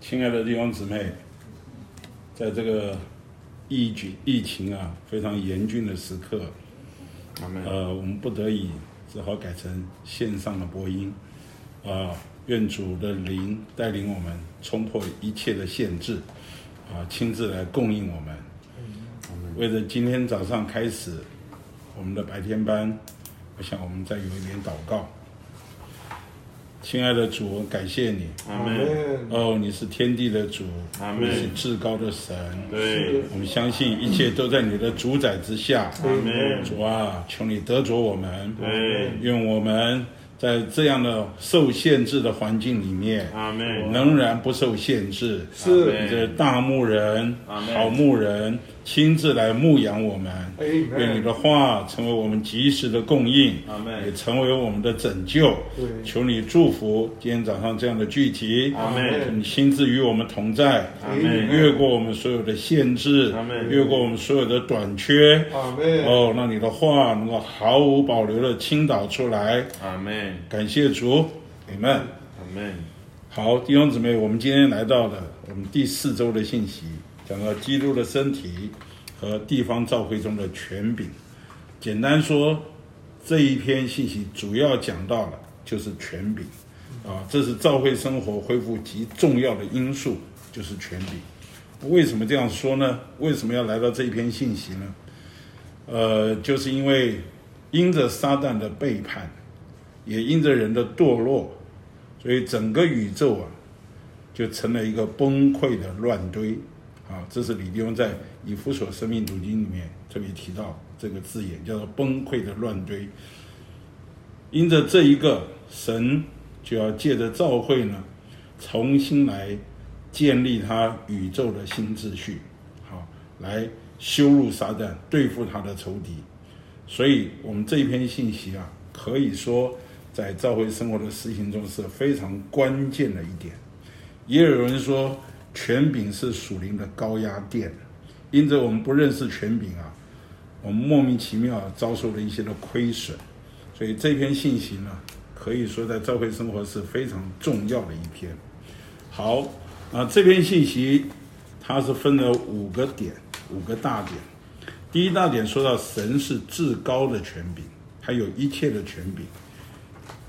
亲爱的弟兄姊妹，在这个疫情疫情啊非常严峻的时刻，呃，我们不得已只好改成线上的播音，啊，愿主的灵带领我们冲破一切的限制，啊，亲自来供应我们。为了今天早上开始我们的白天班，我想我们再有一点祷告。亲爱的主，感谢你。阿门。哦，你是天地的主，阿门。你是至高的神。对。我们相信一切都在你的主宰之下。阿门。主啊，求你得着我们。对。愿我们在这样的受限制的环境里面，阿门。仍然不受限制。是。你这大牧人，好牧人。亲自来牧养我们，愿你的话成为我们及时的供应，也成为我们的拯救。求你祝福今天早上这样的聚集，你亲自与我们同在，越过我们所有的限制，越过我们所有的短缺。哦，让你的话能够毫无保留的倾倒出来。感谢主，你们，阿门。好，弟兄姊妹，我们今天来到了我们第四周的信息。讲到基督的身体和地方教会中的权柄，简单说，这一篇信息主要讲到了就是权柄，啊，这是教会生活恢复极重要的因素，就是权柄。为什么这样说呢？为什么要来到这一篇信息呢？呃，就是因为因着撒旦的背叛，也因着人的堕落，所以整个宇宙啊，就成了一个崩溃的乱堆。啊，这是李弟兄在以弗所生命读经里面特别提到这个字眼，叫做崩溃的乱堆。因着这一个神就要借着召会呢，重新来建立他宇宙的新秩序，好，来羞辱撒旦，对付他的仇敌。所以，我们这一篇信息啊，可以说在召会生活的实行中是非常关键的一点。也有人说。权柄是属灵的高压电，因着我们不认识权柄啊，我们莫名其妙遭受了一些的亏损，所以这篇信息呢，可以说在教会生活是非常重要的一篇。好，啊，这篇信息它是分了五个点，五个大点。第一大点说到神是至高的权柄，还有一切的权柄。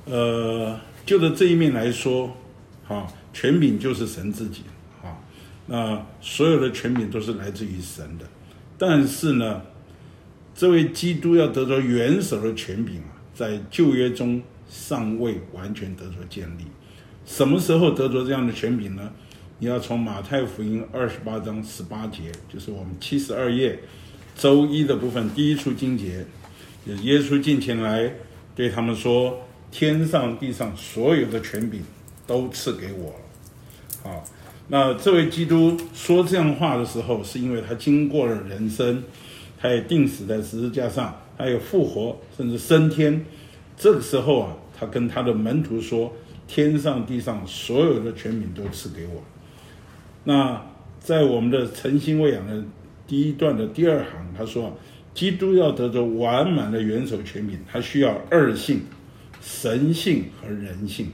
呃，就着这一面来说，哈，权柄就是神自己。啊所有的权柄都是来自于神的，但是呢，这位基督要得着元首的权柄啊，在旧约中尚未完全得着建立。什么时候得着这样的权柄呢？你要从马太福音二十八章十八节，就是我们七十二页周一的部分第一处经节，耶稣进前来对他们说：“天上地上所有的权柄都赐给我了。”好。那这位基督说这样话的时候，是因为他经过了人生，他也钉死在十字架上，他也复活，甚至升天。这个时候啊，他跟他的门徒说：“天上地上所有的权柄都赐给我。”那在我们的诚心喂养的第一段的第二行，他说：“基督要得着完满的元首权柄，他需要二性，神性和人性。”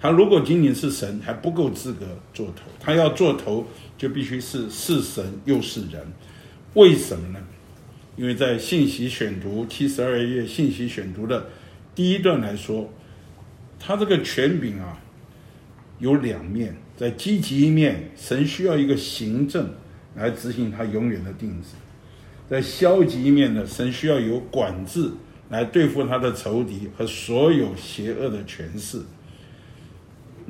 他如果仅仅是神，还不够资格做头。他要做头，就必须是是神又是人。为什么呢？因为在信息选读七十二页信息选读的第一段来说，他这个权柄啊有两面，在积极一面，神需要一个行政来执行他永远的定旨；在消极一面呢，神需要有管制来对付他的仇敌和所有邪恶的权势。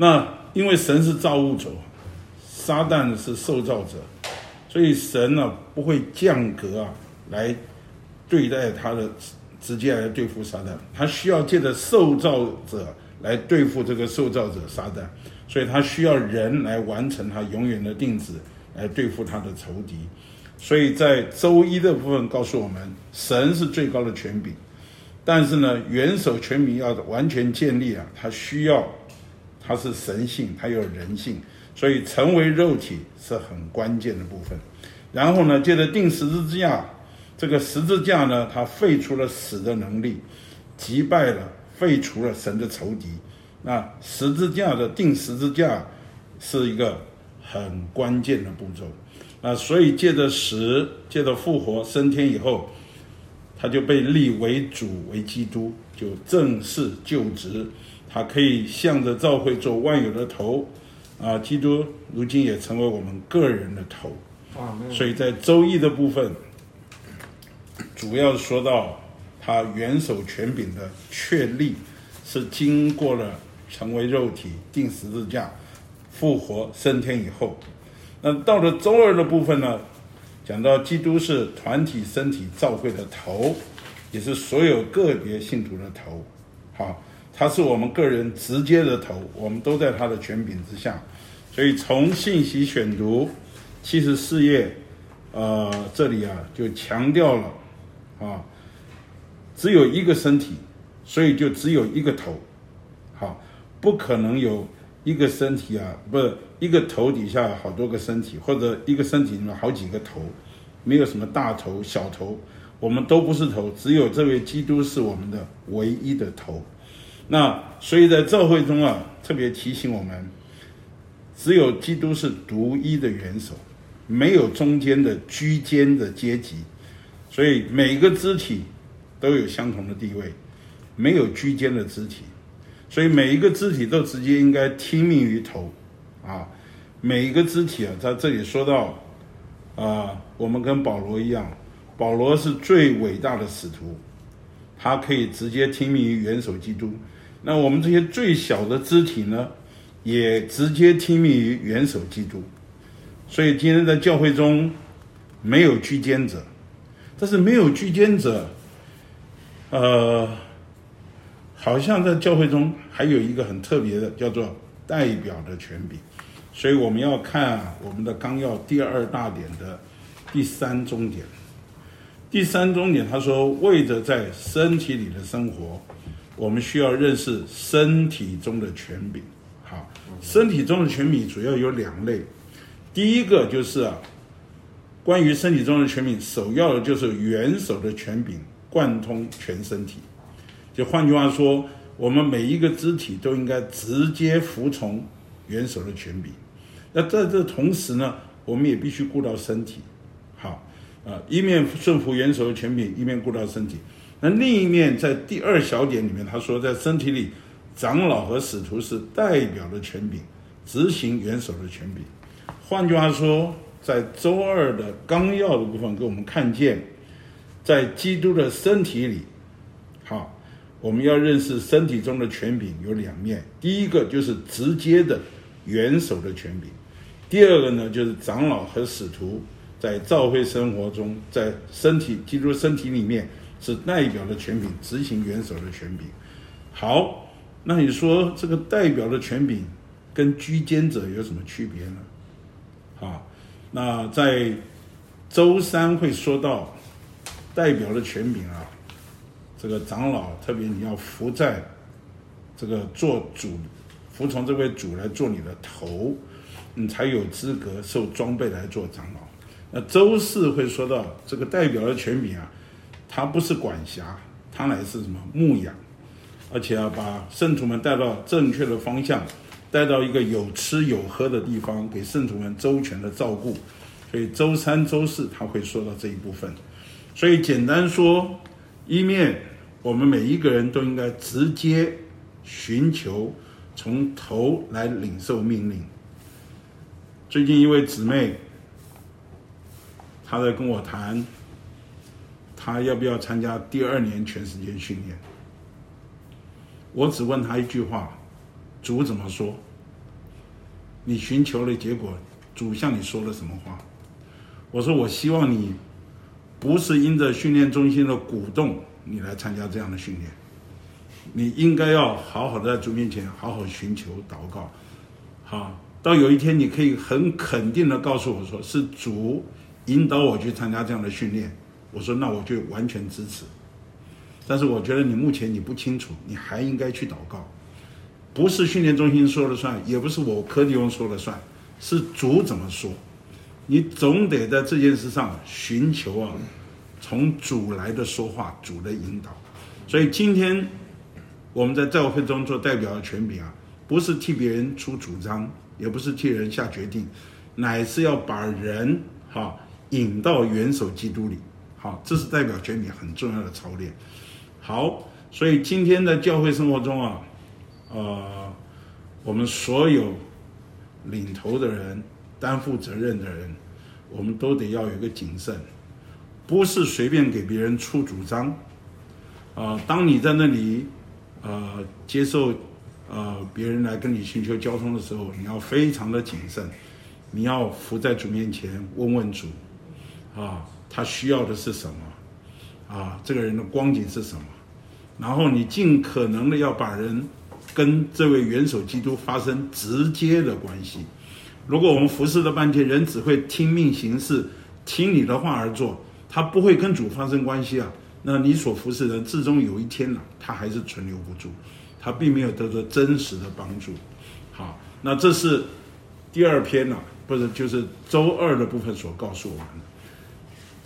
那因为神是造物主，撒旦是受造者，所以神呢不会降格啊来对待他的，直接来对付撒旦，他需要借着受造者来对付这个受造者撒旦，所以他需要人来完成他永远的定旨，来对付他的仇敌。所以在周一的部分告诉我们，神是最高的权柄，但是呢，元首权柄要完全建立啊，他需要。它是神性，它有人性，所以成为肉体是很关键的部分。然后呢，接着钉十字架，这个十字架呢，它废除了死的能力，击败了、废除了神的仇敌。那十字架的钉十字架是一个很关键的步骤。那所以借着死，借着复活升天以后，他就被立为主为基督，就正式就职，他可以向着教会做万有的头。啊，基督如今也成为我们个人的头。所以在周易的部分，主要说到他元首权柄的确立，是经过了成为肉体、定十字架、复活、升天以后。那到了周二的部分呢，讲到基督是团体身体教会的头，也是所有个别信徒的头。好，他是我们个人直接的头，我们都在他的权柄之下。所以从信息选读。七十四页，呃，这里啊就强调了，啊，只有一个身体，所以就只有一个头，好，不可能有一个身体啊，不是一个头底下好多个身体，或者一个身体里面好几个头，没有什么大头小头，我们都不是头，只有这位基督是我们的唯一的头。那所以在教会中啊，特别提醒我们，只有基督是独一的元首。没有中间的居间的阶级，所以每个肢体都有相同的地位，没有居间的肢体，所以每一个肢体都直接应该听命于头，啊，每一个肢体啊，在这里说到，啊，我们跟保罗一样，保罗是最伟大的使徒，他可以直接听命于元首基督，那我们这些最小的肢体呢，也直接听命于元首基督。所以今天在教会中没有居间者，但是没有居间者，呃，好像在教会中还有一个很特别的，叫做代表的权柄。所以我们要看，我们的纲要第二大点的第三中点。第三中点他说，为着在身体里的生活，我们需要认识身体中的权柄。好，身体中的权柄主要有两类。第一个就是啊，关于身体中的权柄，首要的就是元首的权柄贯通全身体。就换句话说，我们每一个肢体都应该直接服从元首的权柄。那在这同时呢，我们也必须顾到身体。好，啊，一面顺服元首的权柄，一面顾到身体。那另一面，在第二小点里面，他说，在身体里，长老和使徒是代表的权柄，执行元首的权柄。换句话说，在周二的纲要的部分，给我们看见，在基督的身体里，好，我们要认识身体中的权柄有两面。第一个就是直接的元首的权柄，第二个呢，就是长老和使徒在教会生活中，在身体基督身体里面是代表的权柄，执行元首的权柄。好，那你说这个代表的权柄跟居间者有什么区别呢？啊，那在周三会说到代表的权柄啊，这个长老特别你要服在这个做主，服从这位主来做你的头，你才有资格受装备来做长老。那周四会说到这个代表的权柄啊，他不是管辖，他乃是什么牧养，而且要把圣徒们带到正确的方向。带到一个有吃有喝的地方，给圣徒们周全的照顾。所以周三、周四他会说到这一部分。所以简单说，一面我们每一个人都应该直接寻求从头来领受命令。最近一位姊妹，她在跟我谈，他要不要参加第二年全时间训练。我只问他一句话。主怎么说？你寻求的结果，主向你说了什么话？我说，我希望你不是因着训练中心的鼓动，你来参加这样的训练。你应该要好好的在主面前好好寻求祷告，好，到有一天你可以很肯定的告诉我说，是主引导我去参加这样的训练。我说，那我就完全支持。但是我觉得你目前你不清楚，你还应该去祷告。不是训练中心说了算，也不是我柯弟兄说了算，是主怎么说？你总得在这件事上寻求啊，从主来的说话，主的引导。所以今天我们在教会中做代表的权柄啊，不是替别人出主张，也不是替人下决定，乃是要把人哈引到元首基督里。好，这是代表全体很重要的操练。好，所以今天的教会生活中啊，呃，我们所有领头的人、担负责任的人，我们都得要有一个谨慎，不是随便给别人出主张。呃，当你在那里呃接受呃别人来跟你寻求交通的时候，你要非常的谨慎，你要伏在主面前问问主，啊。他需要的是什么？啊，这个人的光景是什么？然后你尽可能的要把人跟这位元首基督发生直接的关系。如果我们服侍了半天，人只会听命行事，听你的话而做，他不会跟主发生关系啊。那你所服侍的人，最终有一天呢，他还是存留不住，他并没有得到真实的帮助。好，那这是第二篇呢，不是就是周二的部分所告诉我们的。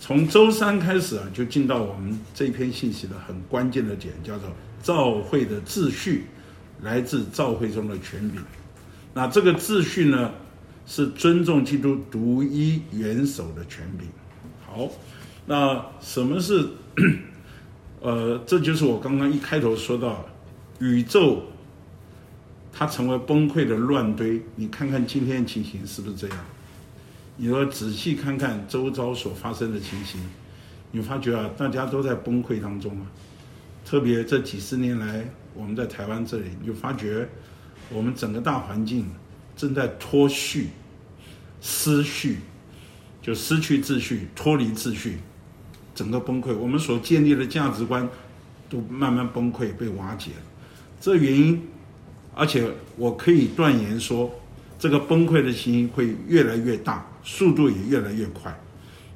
从周三开始啊，就进到我们这篇信息的很关键的点，叫做教会的秩序来自教会中的权柄。那这个秩序呢，是尊重基督独一元首的权柄。好，那什么是？呃，这就是我刚刚一开头说到，宇宙它成为崩溃的乱堆。你看看今天的情形是不是这样？你说仔细看看周遭所发生的情形，你发觉啊，大家都在崩溃当中啊。特别这几十年来，我们在台湾这里，你就发觉我们整个大环境正在脱序、失序，就失去秩序、脱离秩序，整个崩溃。我们所建立的价值观都慢慢崩溃、被瓦解了。这原因，而且我可以断言说，这个崩溃的情形会越来越大。速度也越来越快。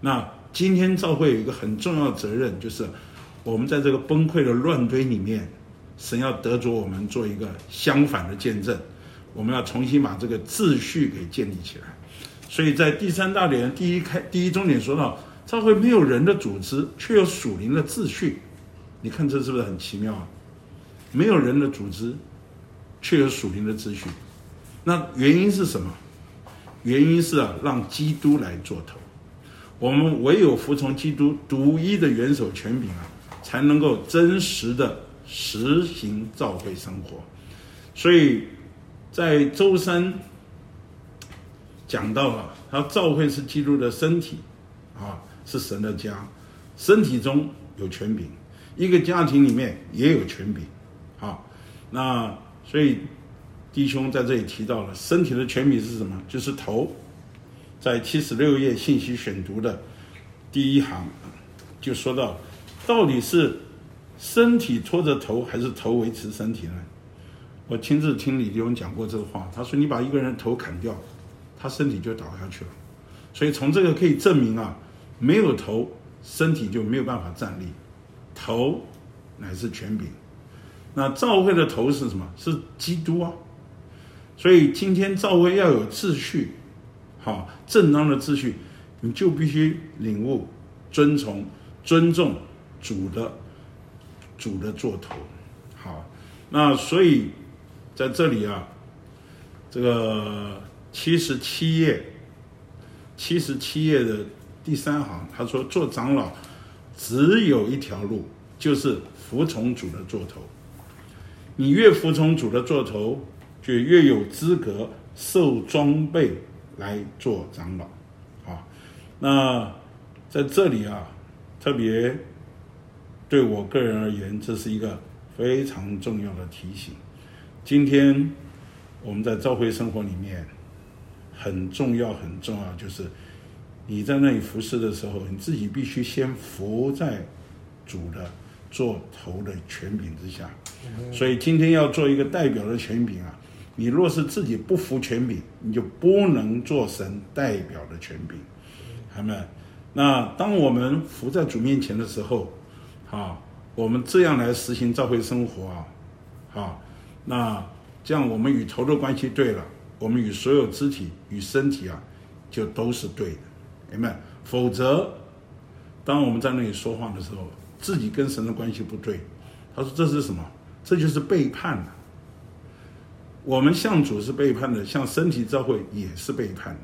那今天教会有一个很重要的责任，就是我们在这个崩溃的乱堆里面，神要得着我们做一个相反的见证。我们要重新把这个秩序给建立起来。所以在第三大点第一开第一重点说到，教会没有人的组织，却有属灵的秩序。你看这是不是很奇妙啊？没有人的组织，却有属灵的秩序。那原因是什么？原因是啊，让基督来做头。我们唯有服从基督独一的元首权柄啊，才能够真实的实行教会生活。所以，在周三讲到了，他教会是基督的身体，啊，是神的家，身体中有权柄，一个家庭里面也有权柄，啊，那所以。弟兄在这里提到了身体的权柄是什么？就是头，在七十六页信息选读的第一行，就说到，到底是身体拖着头，还是头维持身体呢？我亲自听李弟兄讲过这个话，他说：“你把一个人头砍掉，他身体就倒下去了。”所以从这个可以证明啊，没有头，身体就没有办法站立。头乃是权柄。那教会的头是什么？是基督啊。所以今天教会要有秩序，好，正当的秩序，你就必须领悟、遵从、尊重主的主的座头，好，那所以在这里啊，这个七十七页，七十七页的第三行，他说做长老只有一条路，就是服从主的座头，你越服从主的座头。就越有资格受装备来做长老，啊，那在这里啊，特别对我个人而言，这是一个非常重要的提醒。今天我们在教会生活里面，很重要很重要，就是你在那里服侍的时候，你自己必须先服在主的做头的权柄之下。所以今天要做一个代表的权柄啊。你若是自己不服权柄，你就不能做神代表的权柄，好吗？那当我们服在主面前的时候，啊，我们这样来实行教会生活啊，好，那这样我们与头的关系对了，我们与所有肢体与身体啊，就都是对的，明白？否则，当我们在那里说话的时候，自己跟神的关系不对，他说这是什么？这就是背叛了。我们向主是背叛的，向身体教会也是背叛的。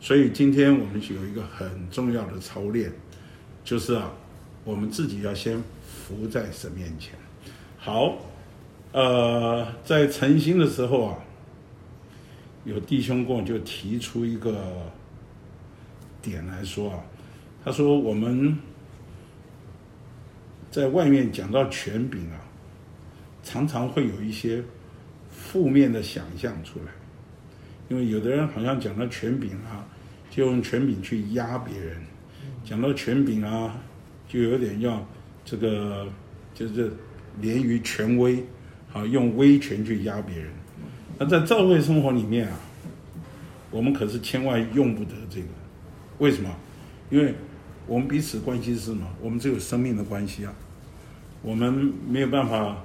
所以今天我们有一个很重要的操练，就是啊，我们自己要先伏在神面前。好，呃，在晨星的时候啊，有弟兄跟我就提出一个点来说啊，他说我们在外面讲到权柄啊，常常会有一些负面的想象出来，因为有的人好像讲到权柄啊。就用权柄去压别人，讲到权柄啊，就有点要这个，就是连于权威，啊，用威权去压别人。那在教会生活里面啊，我们可是千万用不得这个。为什么？因为我们彼此关系是什么？我们只有生命的关系啊，我们没有办法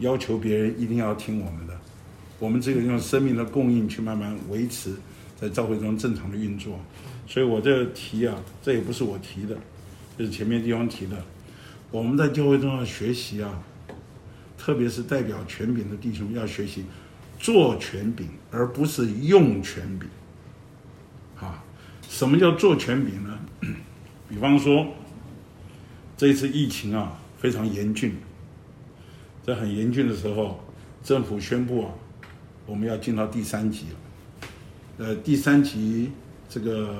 要求别人一定要听我们的，我们只有用生命的供应去慢慢维持。在教会中正常的运作，所以我这个提啊，这也不是我提的，这是前面地方提的。我们在教会中要学习啊，特别是代表权柄的弟兄要学习做权柄，而不是用权柄。啊，什么叫做权柄呢？比方说，这次疫情啊非常严峻，在很严峻的时候，政府宣布啊，我们要进到第三级了。呃，第三级这个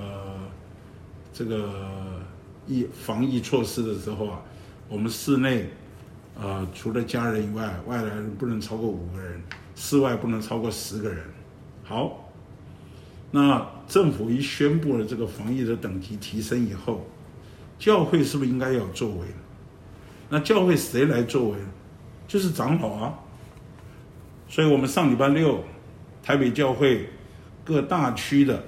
这个疫防疫措施的时候啊，我们室内啊、除了家人以外，外来人不能超过五个人，室外不能超过十个人。好，那政府一宣布了这个防疫的等级提升以后，教会是不是应该要作为？那教会谁来作为呢？就是长老啊。所以我们上礼拜六台北教会。各大区的，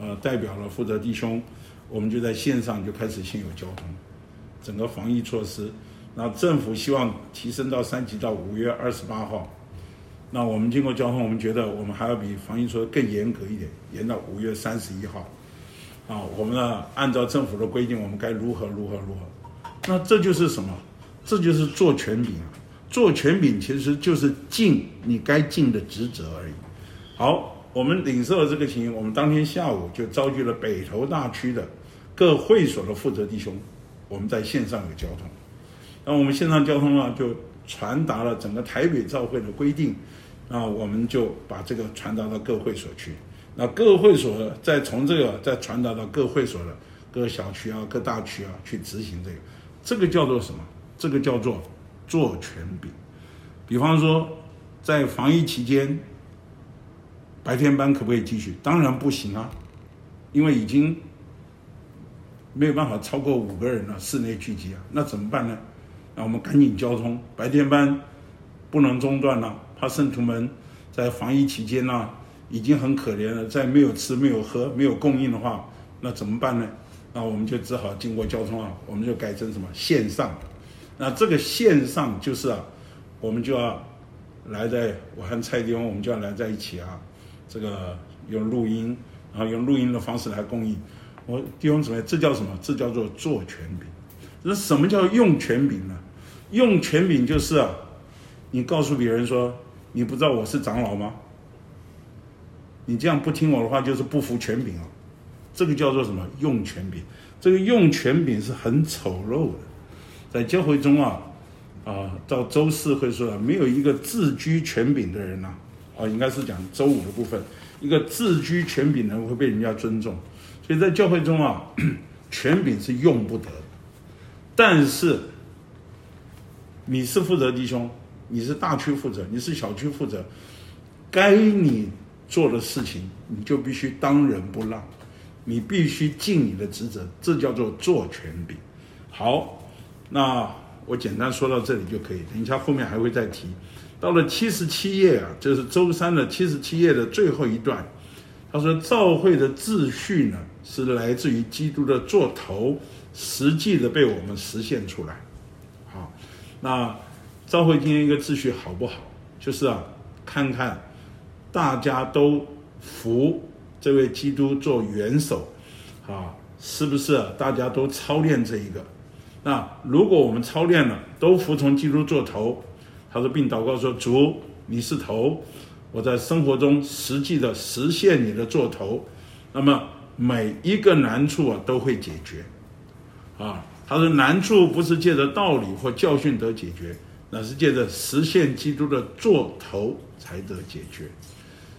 呃，代表了负责弟兄，我们就在线上就开始现有交通，整个防疫措施，那政府希望提升到三级到五月二十八号，那我们经过交通，我们觉得我们还要比防疫措施更严格一点，严到五月三十一号，啊，我们呢按照政府的规定，我们该如何如何如何，那这就是什么？这就是做权柄啊，做权柄其实就是尽你该尽的职责而已。好。我们领受了这个情形，我们当天下午就召集了北投大区的各会所的负责弟兄，我们在线上有交通。那我们线上交通呢，就传达了整个台北教会的规定，那我们就把这个传达到各会所去。那各会所再从这个再传达到各会所的各小区啊、各大区啊去执行这个，这个叫做什么？这个叫做做权柄。比方说，在防疫期间。白天班可不可以继续？当然不行啊，因为已经没有办法超过五个人了，室内聚集啊，那怎么办呢？那我们赶紧交通，白天班不能中断了，怕圣徒们在防疫期间呢、已经很可怜了，在没有吃、没有喝、没有供应的话，那怎么办呢？那我们就只好经过交通啊，我们就改成什么线上？那这个线上就是啊，我们就要来在我和蔡弟兄，我们就要来在一起啊。这个用录音，然后用录音的方式来供应。我弟兄姊妹，这叫什么？这叫做做权柄。那什么叫用权柄呢？用权柄就是啊，你告诉别人说，你不知道我是长老吗？你这样不听我的话，就是不服权柄啊。这个叫做什么？用权柄。这个用权柄是很丑陋的，在教会中啊，啊，到周四会说，没有一个自居权柄的人呢、啊。应该是讲周五的部分，一个自居权柄的人会被人家尊重，所以在教会中啊，权柄是用不得。但是你是负责弟兄，你是大区负责，你是小区负责，该你做的事情，你就必须当仁不让，你必须尽你的职责，这叫做做权柄。好，那我简单说到这里就可以，等一下后面还会再提。到了七十七页啊，就是周三的七十七页的最后一段，他说：“教会的秩序呢，是来自于基督的做头，实际的被我们实现出来。”好，那教会今天一个秩序好不好？就是啊，看看大家都服这位基督做元首，啊，是不是？大家都操练这一个？那如果我们操练了，都服从基督做头。他说，并祷告说：“主，你是头，我在生活中实际的实现你的做头。那么每一个难处啊都会解决，啊，他说难处不是借着道理或教训得解决，那是借着实现基督的做头才得解决。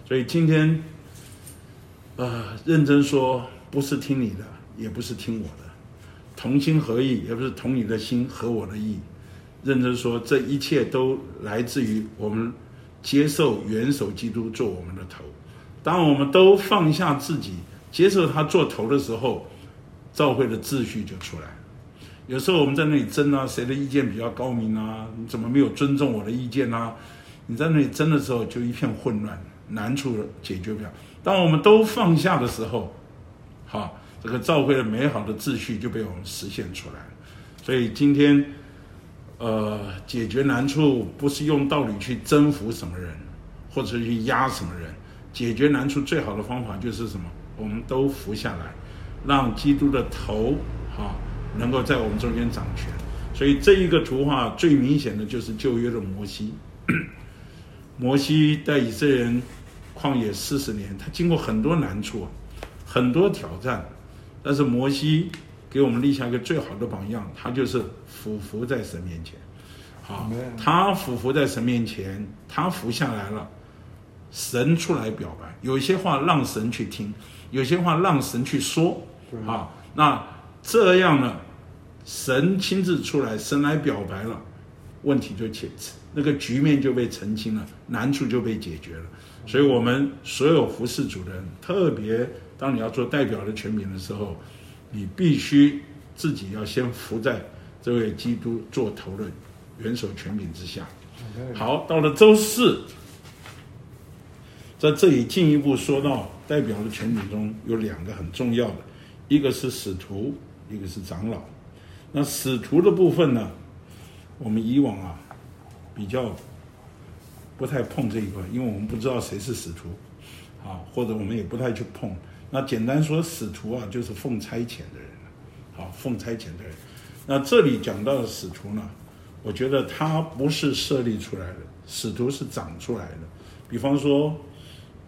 所以今天，啊、认真说，不是听你的，也不是听我的，同心合意，也不是同你的心合我的意。认真说，这一切都来自于我们接受元首基督做我们的头。当我们都放下自己，接受他做头的时候，教会的秩序就出来。有时候我们在那里争啊，谁的意见比较高明啊？你怎么没有尊重我的意见啊？你在那里争的时候，就一片混乱，难处解决不了。当我们都放下的时候，好，这个教会的美好的秩序就被我们实现出来。所以今天。呃，解决难处不是用道理去征服什么人，或者去压什么人。解决难处最好的方法就是什么？我们都服下来，让基督的头哈能够在我们中间掌权。所以这一个图画最明显的就是旧约的摩西。摩西带以色列人旷野四十年，他经过很多难处，很多挑战，但是摩西。给我们立下一个最好的榜样，他就是俯伏在神面前，好，他俯伏在神面前，他伏下来了，神出来表白，有些话让神去听，有些话让神去说，好，那这样呢，神亲自出来，神来表白了，问题就解，那个局面就被澄清了，难处就被解决了，所以我们所有服侍主的人，特别当你要做代表的权柄的时候。你必须自己要先服在这位基督做头的元首权柄之下。好，到了周四，在这里进一步说到代表的权柄中有两个很重要的，一个是使徒，一个是长老。那使徒的部分呢，我们以往啊比较不太碰这一块，因为我们不知道谁是使徒，啊，或者我们也不太去碰。那简单说，使徒啊，就是奉差遣的人，好，奉差遣的人。那这里讲到的使徒呢，我觉得他不是设立出来的，使徒是长出来的。比方说，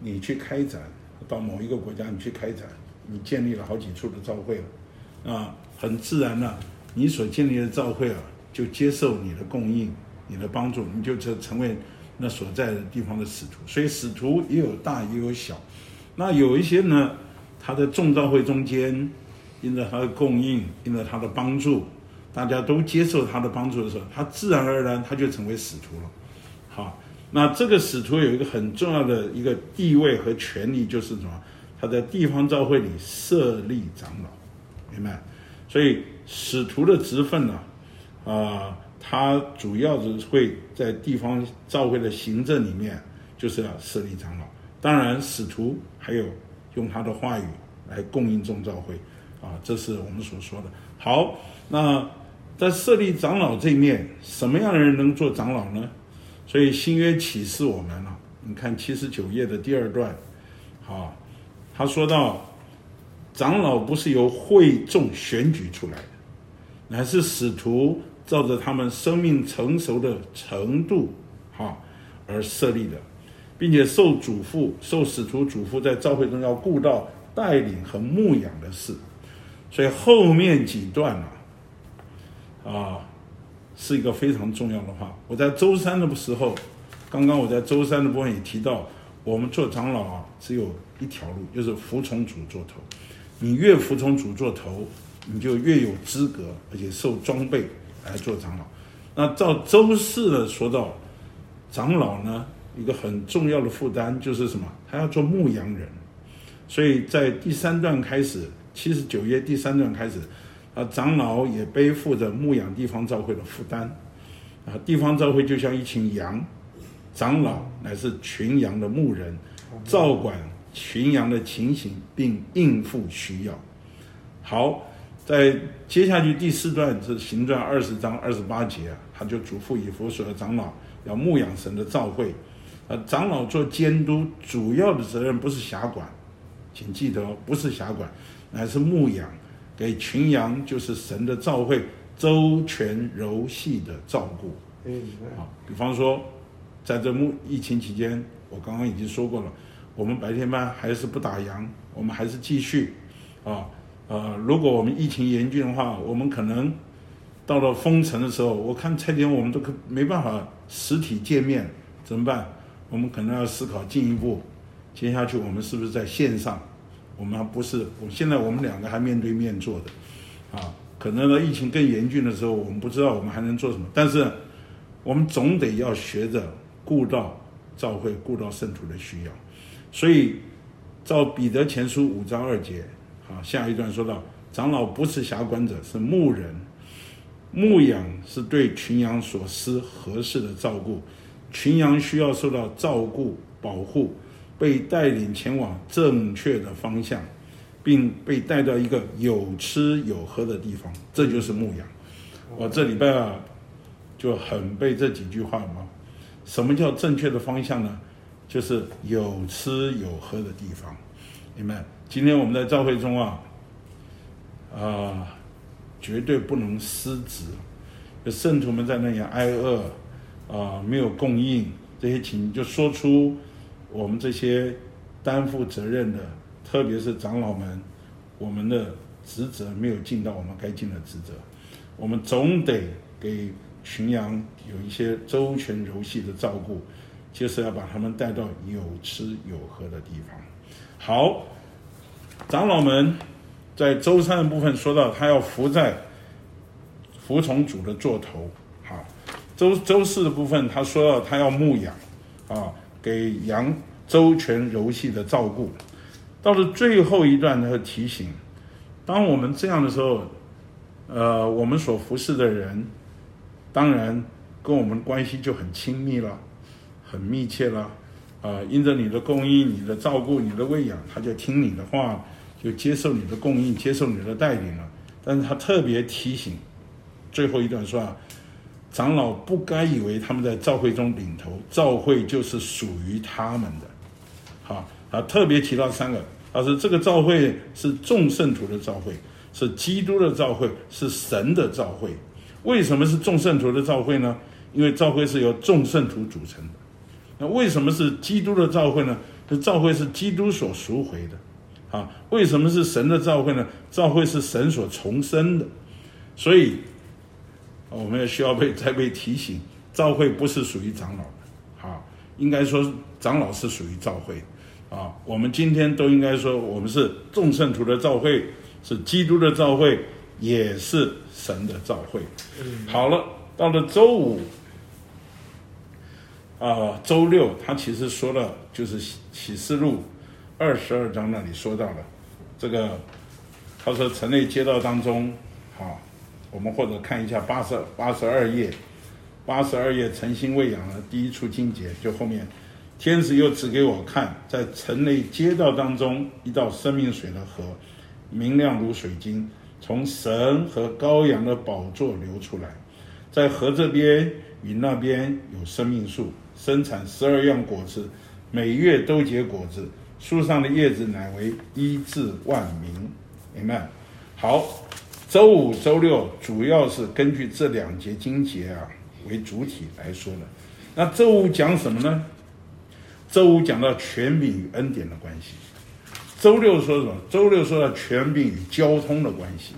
你去开展到某一个国家，你去开展，你建立了好几处的教会了，啊，很自然的，你所建立的教会啊，就接受你的供应，你的帮助，你就成成为那所在的地方的使徒。所以使徒也有大也有小，那有一些呢。他在众教会中间，因着他的供应，因着他的帮助，大家都接受他的帮助的时候，他自然而然他就成为使徒了。好，那这个使徒有一个很重要的一个地位和权利，就是什么？他在地方教会里设立长老，明白？所以使徒的职分呢，啊、他主要是会在地方教会的行政里面，就是要设立长老。当然，使徒还有。用他的话语来供应众教会，啊，这是我们所说的。好，那在设立长老这一面，什么样的人能做长老呢？所以新约启示我们了。你看七十九页的第二段，好，他说到，长老不是由会众选举出来的，乃是使徒照着他们生命成熟的程度，哈，而设立的。并且受嘱咐，受使徒嘱咐，在教会中要顾到带领和牧养的事，所以后面几段啊，啊，是一个非常重要的话。我在周三的时候，刚刚我在周三的部分也提到，我们做长老啊，只有一条路，就是服从主做头。你越服从主做头，你就越有资格，而且受装备来做长老。那到周四的说到长老呢，一个很重要的负担就是什么？他要做牧羊人，所以在第三段开始，七十九页第三段开始，啊，长老也背负着牧养地方教会的负担，啊，地方教会就像一群羊，长老乃是群羊的牧人，照管群羊的情形，并应付需要。好，在接下去第四段是行传二十章二十八节啊，他就嘱咐以弗所的长老要牧养神的教会。呃，长老做监督，主要的责任不是辖管，请记得哦，不是辖管，乃是牧养，给群羊，就是神的照会，周全柔细的照顾。好，比方说，在这疫情期间，我刚刚已经说过了，我们白天班还是不打烊，我们还是继续，啊，呃，如果我们疫情严峻的话，我们可能到了封城的时候，我看蔡天我们都可没办法实体见面，怎么办？我们可能要思考进一步，接下去我们是不是在线上？我们还不是，我现在我们两个还面对面做的，啊，可能呢疫情更严峻的时候，我们不知道我们还能做什么，但是我们总得要学着顾到教会，顾到圣徒的需要。所以，照彼得前书五章二节，啊，下一段说到，长老不是辖管者，是牧人，牧养是对群羊所施合适的照顾，群羊需要受到照顾保护，被带领前往正确的方向，并被带到一个有吃有喝的地方，这就是牧羊。我这礼拜啊，就很被这几句话嘛，什么叫正确的方向呢？就是有吃有喝的地方，你们今天我们在教会中啊，啊、呃，绝对不能失职。有圣徒们在那里挨饿，啊、没有供应这些情，就说出我们这些担负责任的，特别是长老们，我们的职责没有尽到我们该尽的职责。我们总得给群羊有一些周全柔细的照顾。就是要把他们带到有吃有喝的地方。好，长老们在周三的部分说到，他要服在服从主的座头。周周四的部分他说到，他要牧养，啊，给羊周全柔细的照顾。到了最后一段，他提醒，当我们这样的时候，呃，我们所服侍的人，当然跟我们关系就很亲密了。很密切了，啊、因着你的供应、你的照顾、你的喂养，他就听你的话，就接受你的供应、接受你的带领了。但是他特别提醒，最后一段说啊，长老不该以为他们在教会中领头，教会就是属于他们的。好，他特别提到三个，他说这个教会是众圣徒的教会，是基督的教会，是神的教会。为什么是众圣徒的教会呢？因为教会是由众圣徒组成的。那为什么是基督的教会呢？这教会是基督所赎回的，啊，为什么是神的教会呢？教会是神所重生的，所以我们也需要被再被提醒，教会不是属于长老的，啊，应该说长老是属于教会，啊，我们今天都应该说我们是众圣徒的教会，是基督的教会，也是神的教会。好了，到了周五。啊，周六他其实说了，就是启示录二十二章那里说到了这个，他说城内街道当中，好，我们或者看一下八十八十二页，八十二页诚心喂养的第一处经节，就后面，天使又指给我看，在城内街道当中一道生命水的河，明亮如水晶，从神和羔羊的宝座流出来，在河这边与那边有生命树。生产十二样果子，每月都结果子。树上的叶子乃为医治万民。明白？好，周五、周六主要是根据这两节经节啊为主体来说的。那周五讲什么呢？周五讲到权柄与恩典的关系。周六说什么？周六说到权柄与交通的关系。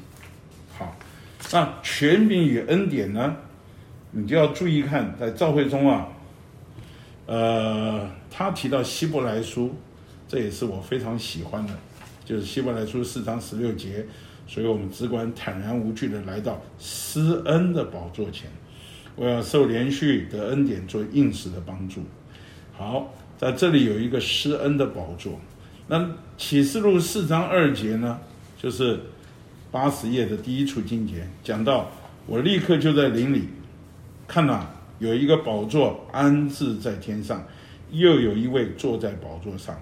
好，那权柄与恩典呢？你就要注意看，在教会中啊。呃，他提到希伯来书，这也是我非常喜欢的，就是希伯来书四章十六节，所以我们只管坦然无惧的来到施恩的宝座前，我要受连续的恩典做应时的帮助。好，在这里有一个施恩的宝座。那启示录四章二节呢，就是八十页的第一处经节，讲到我立刻就在林里看了。有一个宝座安置在天上，又有一位坐在宝座上，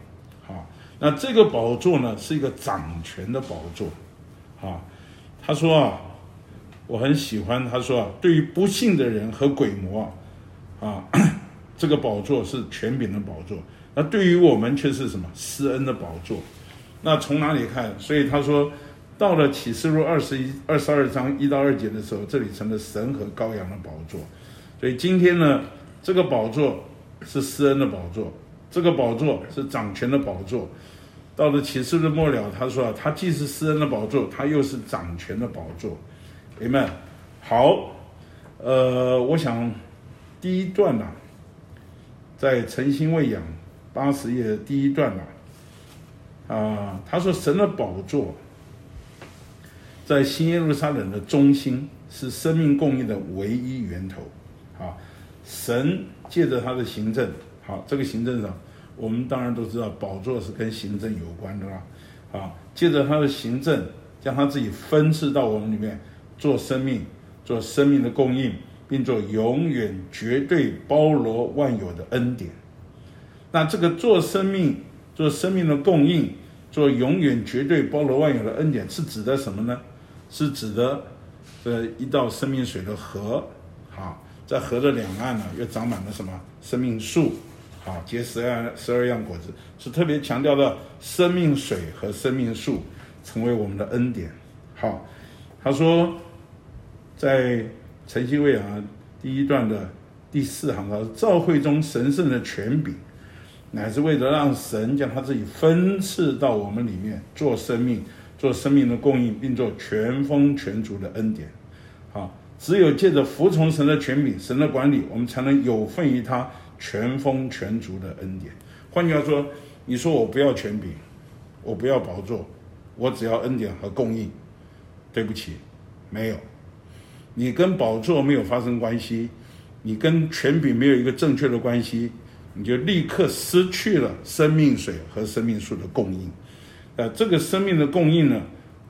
好，那这个宝座呢是一个掌权的宝座，啊，他说啊，我很喜欢，他说啊，对于不信的人和鬼魔啊，这个宝座是权柄的宝座，那对于我们却是什么施恩的宝座？那从哪里看？所以他说，到了启示录二十一、二十二章一到二节的时候，这里成了神和羔羊的宝座。所以今天呢，这个宝座是施恩的宝座，这个宝座是掌权的宝座。到了启示的末了，他说啊，他既是诗人的宝座，他又是掌权的宝座。你们。好，呃，我想第一段呢、啊，在诚心喂养八十页的第一段呢、啊，他说神的宝座在新耶路撒冷的中心，是生命供应的唯一源头。啊，神借着他的行政，好，这个行政上。我们当然都知道，宝座是跟行政有关的啦，啊，借着他的行政，将他自己分赐到我们里面，做生命，做生命的供应，并做永远绝对包罗万有的恩典。那这个做生命，做生命的供应，做永远绝对包罗万有的恩典，是指的什么呢？是指的这一道生命水的河，好，在河的两岸呢，又长满了什么生命树。好，结十二十二样果子，是特别强调的生命水和生命树成为我们的恩典。好，他说，在诚心喂养第一段的第四行，他说，召会中神圣的权柄，乃是为了让神将他自己分赐到我们里面，做生命，做生命的供应，并做全丰全足的恩典。好，只有借着服从神的权柄，神的管理，我们才能有份于他。全丰全足的恩典，换句话说，你说我不要权柄，我不要宝座，我只要恩典和供应。对不起，没有，你跟宝座没有发生关系，你跟权柄没有一个正确的关系，你就立刻失去了生命水和生命树的供应。呃，这个生命的供应呢，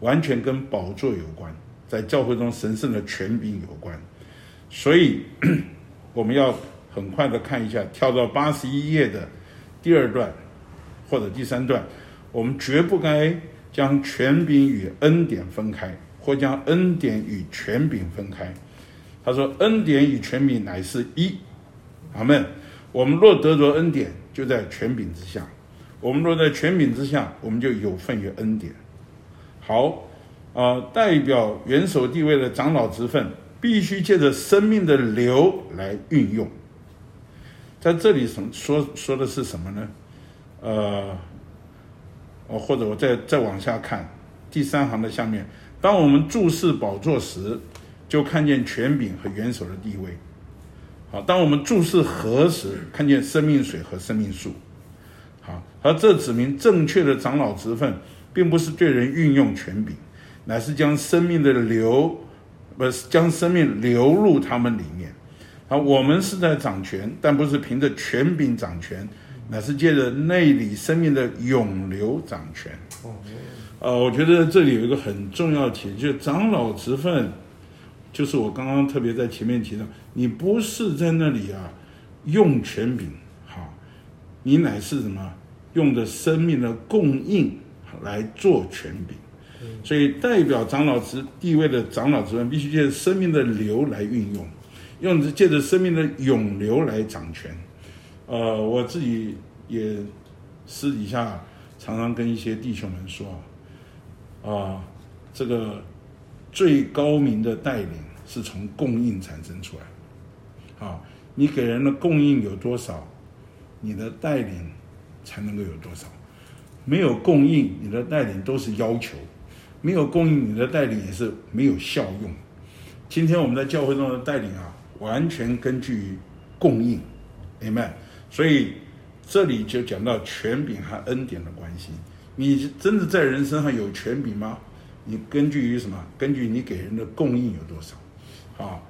完全跟宝座有关，在教会中神圣的权柄有关，所以 我们要。很快的看一下，跳到八十一页的第二段或者第三段，我们绝不该将权柄与恩典分开，或将恩典与权柄分开。他说：“恩典与权柄乃是一。”阿门。我们若得着恩典，就在权柄之下；我们若在权柄之下，我们就有份于恩典。好，啊、呃，代表元首地位的长老职分，必须借着生命的流来运用。在这里什说说的是什么呢？呃，哦，或者我再再往下看第三行的下面，当我们注视宝座时，就看见权柄和元首的地位。好，当我们注视河时，看见生命水和生命树。好，而这指明正确的长老职分，并不是对人运用权柄，乃是将生命的流，不是将生命流入他们里面。啊，我们是在掌权，但不是凭着权柄掌权，乃是借着内里生命的涌流掌权。哦，呃，我觉得这里有一个很重要的题，就是长老职分，就是我刚刚特别在前面提到，你不是在那里啊用权柄，好，你乃是什么用的生命的供应来做权柄，所以代表长老职地位的长老职分，必须借着生命的流来运用。用借着生命的涌流来掌权，呃，我自己也私底下常常跟一些弟兄们说，啊、这个最高明的带领是从供应产生出来，啊，你给人的供应有多少，你的带领才能够有多少，没有供应，你的带领都是要求，没有供应，你的带领也是没有效用。今天我们在教会中的带领啊。完全根据供应，Amen。所以这里就讲到权柄和恩典的关系。你真的在人身上有权柄吗？你根据于什么？根据你给人的供应有多少？啊，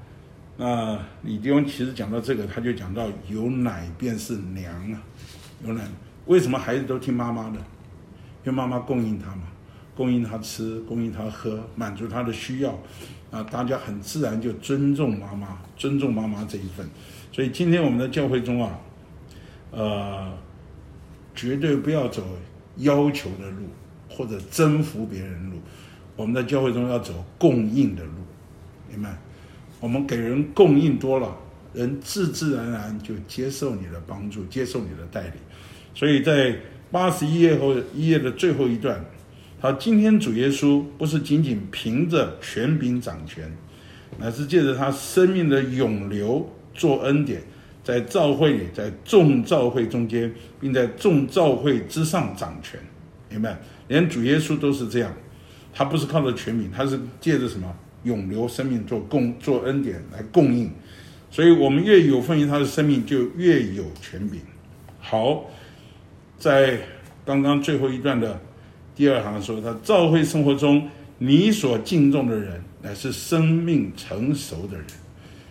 那李弟兄其实讲到这个，他就讲到有奶便是娘啊，有奶。为什么孩子都听妈妈的？因为妈妈供应他嘛，供应他吃，供应他喝，满足他的需要。啊，大家很自然就尊重妈妈，尊重妈妈这一份。所以今天我们的教会中啊，呃，绝对不要走要求的路，或者征服别人路。我们在教会中要走供应的路，明白？我们给人供应多了，人自自然然就接受你的帮助，接受你的带领。所以在八十一页后一页的最后一段。好，今天主耶稣不是仅仅凭着权柄掌权，乃是借着他生命的涌流做恩典，在教会里，在众教会中间，并在众教会之上掌权，明白？连主耶稣都是这样，他不是靠着权柄，他是借着什么永留生命做供做恩典来供应，所以我们越有奉于他的生命，就越有权柄。好，在刚刚最后一段的第二行说，他教会生活中，你所敬重的人，乃是生命成熟的人。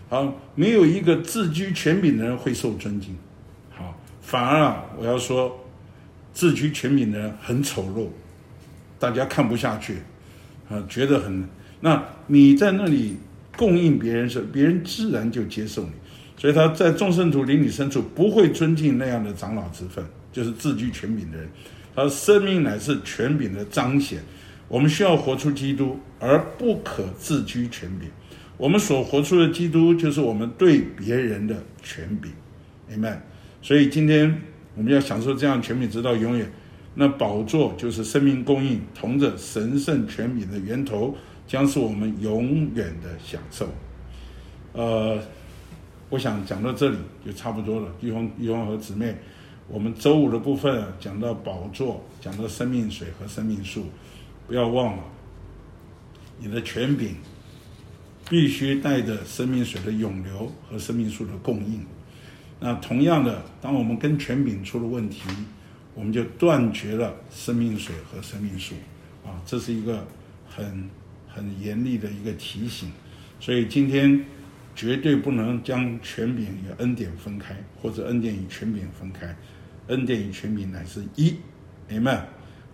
好，没有一个自居权柄的人会受尊敬。好，反而啊，我要说，自居权柄的人很丑陋，大家看不下去，啊，觉得很。那你在那里供应别人时，别人自然就接受你。所以他在众圣徒邻里深处不会尊敬那样的长老之分，就是自居权柄的人。而生命乃是权柄的彰显，我们需要活出基督，而不可自居权柄。我们所活出的基督，就是我们对别人的权柄，明白？所以今天我们要享受这样权柄，直到永远。那宝座就是生命供应，同着神圣权柄的源头，将是我们永远的享受。呃，我想讲到这里就差不多了。玉红、玉红和姊妹，我们周五的部分讲到宝座，讲到生命水和生命树，不要忘了你的权柄。必须带着生命水的涌流和生命树的供应。那同样的，当我们跟权柄出了问题，我们就断绝了生命水和生命树。啊，这是一个很很严厉的一个提醒。所以今天绝对不能将权柄与恩典分开，或者恩典与权柄分开。恩典与权柄乃是一。你们。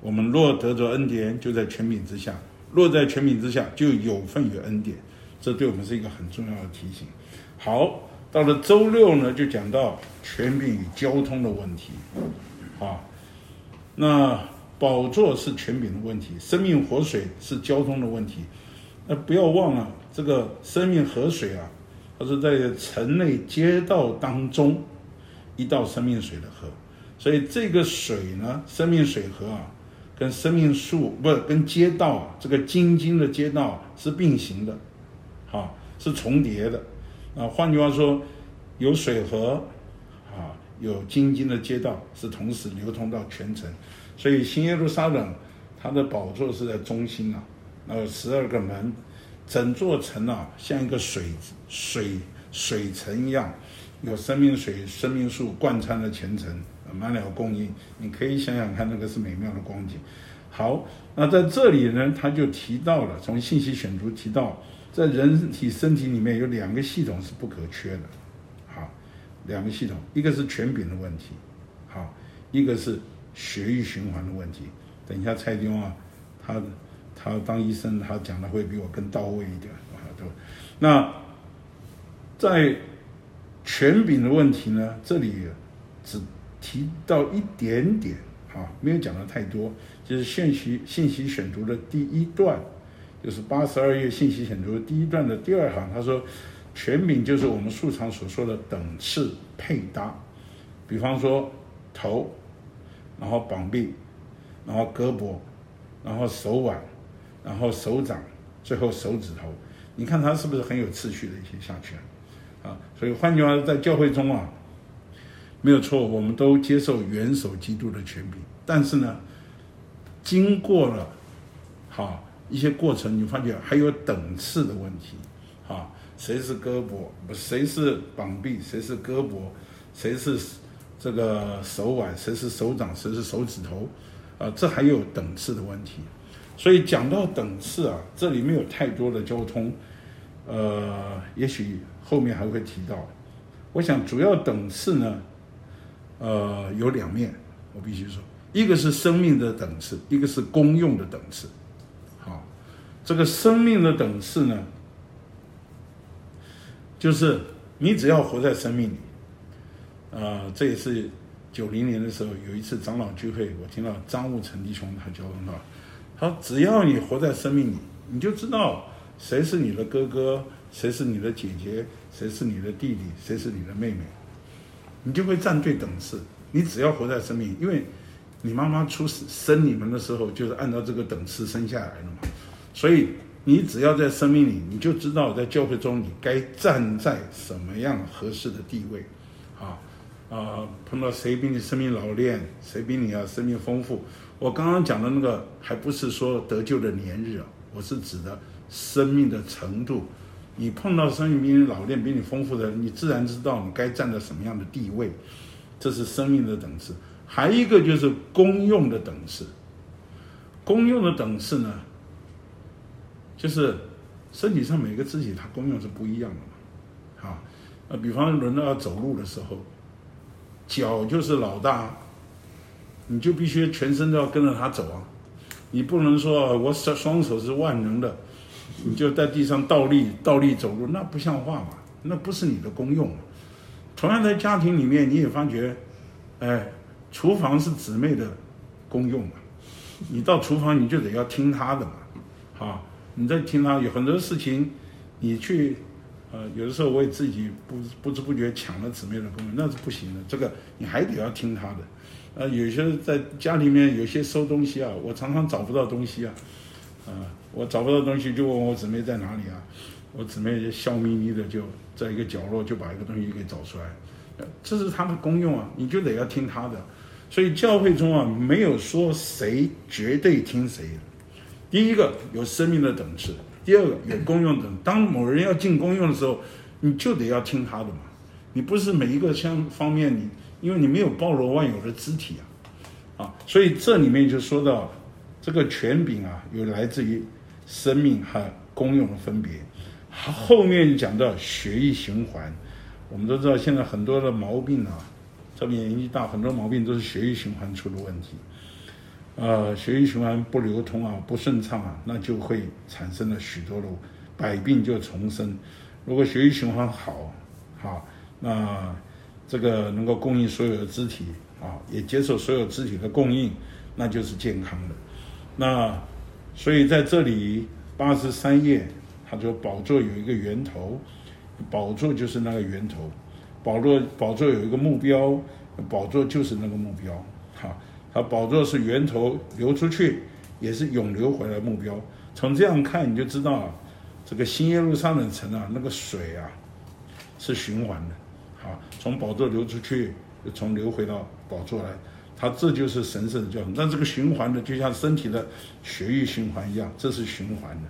我们若得着恩典，就在权柄之下；若在权柄之下，就有份于恩典。这对我们是一个很重要的提醒。好，到了周六呢，就讲到权柄与交通的问题。啊，那宝座是权柄的问题，生命活水是交通的问题。那不要忘了，这个生命河水啊，它是在城内街道当中一道生命水的河。所以这个水呢，生命水河啊，跟生命树不是跟街道这个津津的街道是并行的。啊，是重叠的，啊，换句话说，有水河，啊，有津津的街道是同时流通到全城，所以新耶路撒冷它的宝座是在中心啊，那有十二个门，整座城啊像一个水水水城一样，有生命水、生命树贯穿了全城，满了供应。你可以想想看，那个是美妙的光景。好，那在这里呢，他就提到了，从信息选读提到。在人体身体里面有两个系统是不可缺的，好，两个系统，一个是权柄的问题，好，一个是血液循环的问题。等一下蔡丁啊，他他当医生，他讲的会比我更到位一点啊，对。那在权柄的问题呢，这里只提到一点点，啊，没有讲的太多，就是信息信息选读的第一段。就是八十二页信息选读第一段的第二行，他说，权柄就是我们素常所说的等次配搭，比方说头，然后膀臂，然后胳膊，然后手腕，然后手掌，最后手指头，你看它是不是很有次序的一些下去啊？所以换句话说，在教会中啊，没有错，我们都接受元首基督的权柄，但是呢，经过了，好。一些过程，你发觉还有等次的问题，啊，谁是胳膊？谁是膀臂？谁是胳膊？谁是这个手腕？谁是手掌？谁是手指头？啊，这还有等次的问题。所以讲到等次啊，这里没有太多的交通，呃，也许后面还会提到。我想主要等次呢，呃，有两面，我必须说，一个是生命的等次，一个是功用的等次。好这个生命的等次呢，就是你只要活在生命里，啊、这也是九零年的时候有一次长老聚会，我听到张悟成弟兄他教的话，他说只要你活在生命里，你就知道谁是你的哥哥，谁是你的姐姐，谁是你的弟弟，谁是你的妹妹，你就会站对等次。你只要活在生命，因为你妈妈出生你们的时候，就是按照这个等次生下来的嘛。所以你只要在生命里，你就知道在教会中你该站在什么样合适的地位，啊啊，碰到谁比你生命老练，谁比你啊生命丰富。我刚刚讲的那个还不是说得救的年日啊，我是指的生命的程度。你碰到生命比你老练、比你丰富的人，你自然知道你该站在什么样的地位。这是生命的等次。还一个就是功用的等次。功用的等次呢，就是身体上每个肢体它功用是不一样的嘛。啊，呃，比方轮到要走路的时候，脚就是老大，你就必须全身都要跟着他走啊。你不能说我双双手是万能的。你就在地上倒立倒立走路，那不像话嘛，那不是你的功用。同样在家庭里面，你也发觉，哎，厨房是姊妹的功用嘛，你到厨房你就得要听她的嘛，啊，你在听她有很多事情，你去，呃，有的时候我也自己不不知不觉抢了姊妹的功用，那是不行的，这个你还得要听她的。呃，有些在家里面有些收东西啊，我常常找不到东西啊。啊，我找不到东西，就问我姊妹在哪里啊？我姊妹就笑眯眯的就在一个角落就把一个东西给找出来，这是他的功用啊，你就得要听他的。所以教会中啊，没有说谁绝对听谁。第一个有生命的等次，第二个有功用等。当某人要进功用的时候，你就得要听他的嘛。你不是每一个相方面你，因为你没有包罗万有的肢体啊，啊，所以这里面就说到。这个权柄啊，有来自于生命和功用的分别。后面讲到血液循环，我们都知道现在很多的毛病啊，这边年纪大，很多毛病都是血液循环出了问题。呃，血液循环不流通啊，不顺畅啊，那就会产生了许多的百病就丛生。如果血液循环好，好，那这个能够供应所有的肢体啊，也接受所有肢体的供应，那就是健康的。那，所以在这里八十三页，他说宝座有一个源头，宝座就是那个源头，宝座宝座有一个目标，宝座就是那个目标，哈，它宝座是源头流出去，也是永流回来目标。从这样看你就知道，这个新耶路撒冷城啊，那个水啊，是循环的，好，从宝座流出去，又从流回到宝座来。它这就是神圣的教统，但这个循环的就像身体的血液循环一样，这是循环的。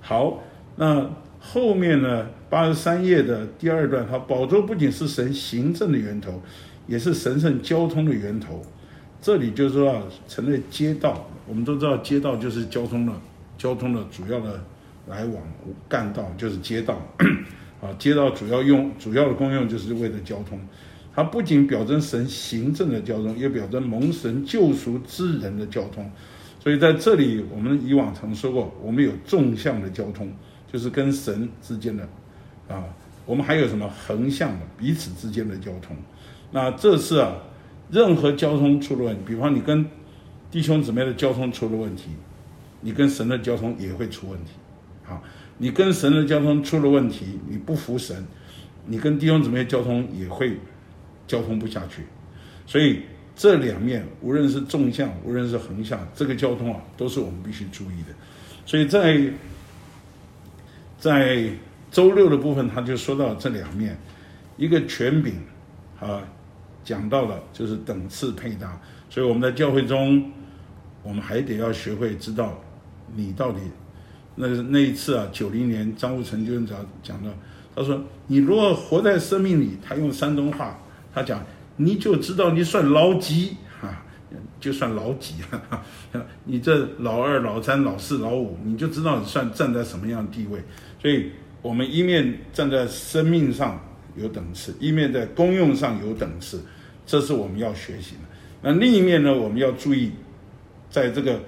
好，那后面呢？八十三页的第二段，它宝座不仅是神行政的源头，也是神圣交通的源头。这里就是说，成了街道。我们都知道，街道就是交通的，交通的主要的来往干道就是街道。啊，街道主要用主要的功用就是为了交通。它不仅表征神行政的交通，也表征蒙神救赎之人的交通。所以在这里，我们以往曾说过，我们有纵向的交通，就是跟神之间的啊；我们还有什么横向的，彼此之间的交通。那这次啊，任何交通出了问题，比方你跟弟兄姊妹的交通出了问题，你跟神的交通也会出问题。啊，你跟神的交通出了问题，你不服神，你跟弟兄姊妹交通也会。交通不下去，所以这两面无论是纵向，无论是横向，这个交通啊，都是我们必须注意的。所以在在周六的部分，他就说到这两面，一个权柄啊，讲到了就是等次配搭。所以我们在教会中，我们还得要学会知道你到底那那一次啊，九零年张悟成就讲讲到，他说你如果活在生命里，他用山东话。他讲，你就知道你算老几啊，就算老几啊，你这老二、老三、老四、老五，你就知道你算站在什么样的地位。所以，我们一面站在生命上有等次，一面在功用上有等次，这是我们要学习的。那另一面呢，我们要注意，在这个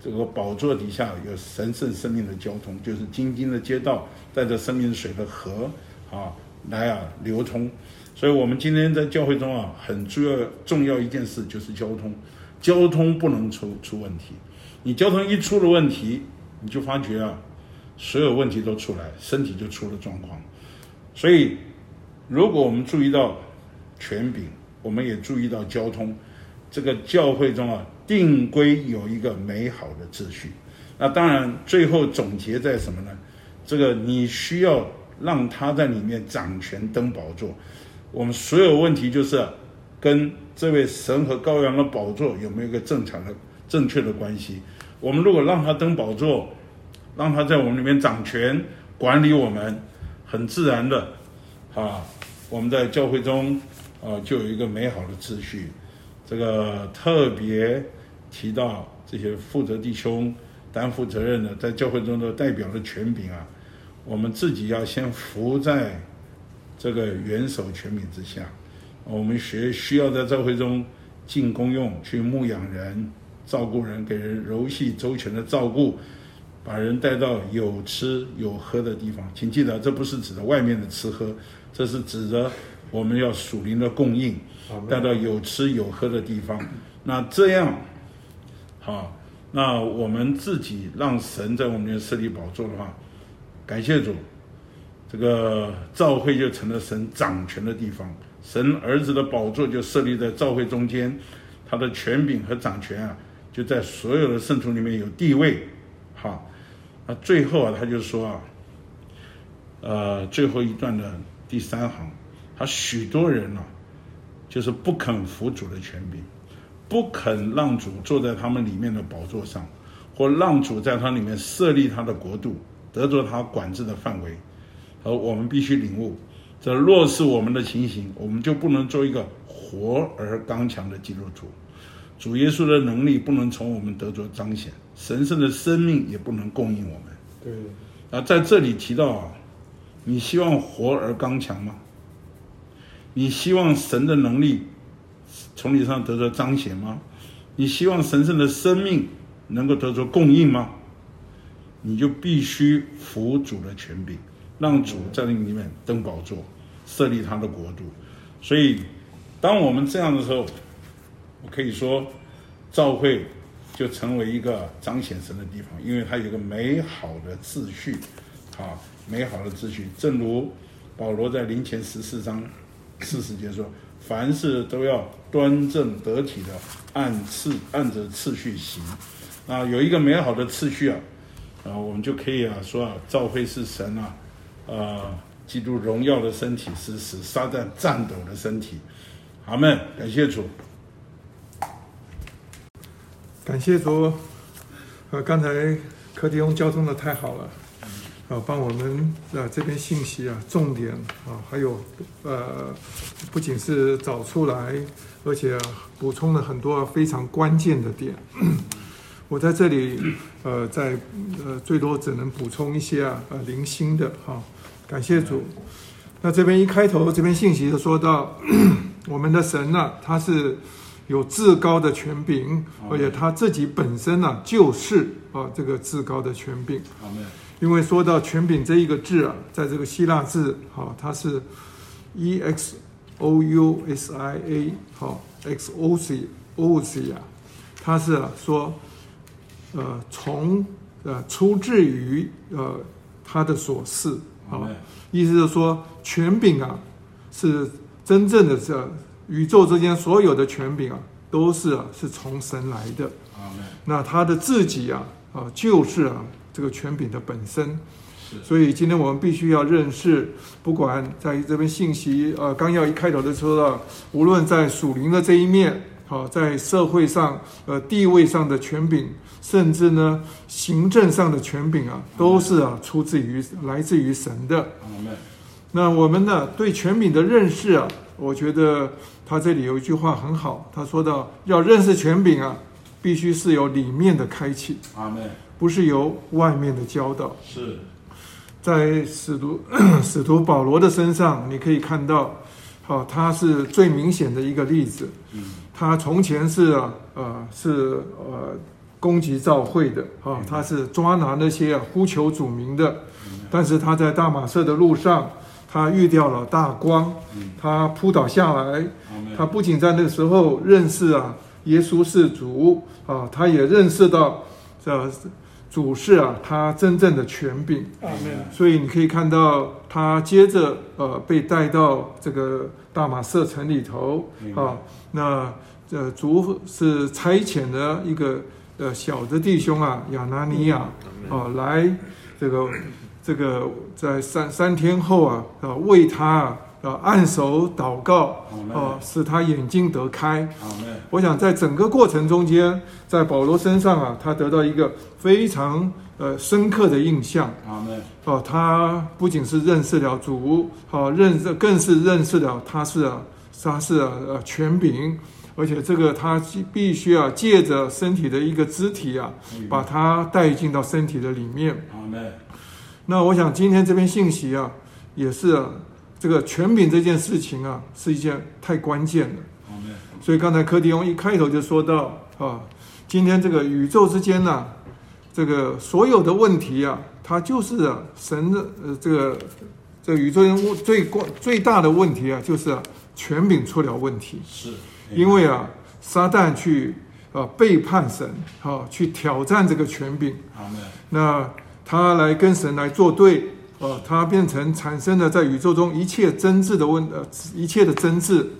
这个宝座底下有神圣生命的交通，就是津津的街道，带着生命水的河啊来啊流通。所以，我们今天在教会中啊，很重要重要一件事就是交通，交通不能出出问题。你交通一出了问题，你就发觉啊，所有问题都出来，身体就出了状况。所以，如果我们注意到权柄，我们也注意到交通，这个教会中啊，定规有一个美好的秩序。那当然，最后总结在什么呢？这个你需要让他在里面掌权登宝座。我们所有问题就是跟这位神和羔羊的宝座有没有一个正常的、正确的关系。我们如果让他登宝座，让他在我们里面掌权、管理我们，很自然的，啊，我们在教会中啊就有一个美好的秩序。这个特别提到这些负责弟兄、担负责任的，在教会中的代表的权柄啊，我们自己要先服在这个元首权柄之下。我们学需要在教会中尽功用，去牧养人。照顾人，给人柔细周全的照顾，把人带到有吃有喝的地方。请记得，这不是指的外面的吃喝，这是指着我们要属灵的供应，带到有吃有喝的地方。那这样，好，那我们自己让神在我们这设立宝座的话，感谢主，这个教会就成了神掌权的地方，神儿子的宝座就设立在教会中间，他的权柄和掌权啊。就在所有的圣徒里面有地位，好，那最后啊，他就说啊，呃，最后一段的第三行，他许多人呢、啊，就是不肯服主的权柄，不肯让主坐在他们里面的宝座上，或让主在他里面设立他的国度，得着他管制的范围，而我们必须领悟，这若是我们的情形，我们就不能做一个活而刚强的基督徒。主耶稣的能力不能从我们得着彰显，神圣的生命也不能供应我们。对，啊，在这里提到啊，你希望活而刚强吗？你希望神的能力从你上得着彰显吗？你希望神圣的生命能够得着供应吗？你就必须服主的权柄，让主在你里面登宝座，设立他的国度。所以，当我们这样的时候，我可以说，教会就成为一个彰显神的地方，因为它有一个美好的秩序，啊，美好的秩序。正如保罗在林前十四章四十节说：“凡事都要端正得体的按次按着次序行。”啊，有一个美好的次序啊，啊，我们就可以啊说啊，教会是神啊，啊，基督荣耀的身体，是使撒旦颤抖的身体。阿门，感谢主。感谢主，呃，刚才柯迪翁交通的太好了，啊，帮我们啊这边信息啊重点啊，还有呃，不仅是找出来，而且补充了很多非常关键的点。我在这里呃，在呃最多只能补充一些啊呃零星的哈，感谢主。那这边一开头这边信息就说到 我们的神呢，啊，他是。有至高的权柄，而且他自己本身呢、啊，就是啊这个至高的权柄。因为说到权柄这一个字啊，在这个希腊字，好，它是 e x o u s i a，好，x o c o c 啊，它是啊说，呃，从呃出自于呃他的所赐，好，意思是说权柄啊是真正的这。宇宙之间所有的权柄啊，都是啊，是从神来的。那他的自己啊，啊，就是啊，这个权柄的本身。所以今天我们必须要认识，不管在这边信息，呃，刚要一开头的说到，无论在属灵的这一面，好，在社会上，呃，地位上的权柄，甚至呢，行政上的权柄啊，都是啊，出自于来自于神的。那我们呢，对权柄的认识啊，我觉得。他这里有一句话很好，他说到要认识权柄啊，必须是由里面的开启，阿门，不是由外面的教导。是，在使徒 使徒保罗的身上，你可以看到，好，他是最明显的一个例子。嗯，他从前是啊，呃，是呃，攻击教会的啊，他是抓拿那些啊呼求主名的，但是他在大马色的路上。他遇到了大光，他扑倒下来。他不仅在那个时候认识啊，耶稣是主啊，他也认识到这主是啊，他真正的权柄。所以你可以看到，他接着呃被带到这个大马色城里头啊，那这主是差遣的一个呃小的弟兄啊，亚拿尼亚啊来这个。这个在三三天后啊，啊为他啊按手祷告啊，使他眼睛得开。我想在整个过程中间，在保罗身上啊，他得到一个非常呃深刻的印象。哦，他不仅是认识了主，好认识，更是认识了他是啊，他是啊呃权柄。而且这个他必须啊，借着身体的一个肢体啊，把它带进到身体的里面。那我想今天这篇信息啊，也是啊，这个权柄这件事情啊，是一件太关键了。所以刚才柯迪翁一开头就说到啊，今天这个宇宙之间呢，这个所有的问题啊，它就是啊，神的呃这个这个宇宙人物最关最大的问题啊，就是啊，权柄出了问题。是。因为啊，撒旦去啊背叛神，啊去挑战这个权柄，那他来跟神来作对，啊，他变成产生了在宇宙中一切争执的问呃一切的争执，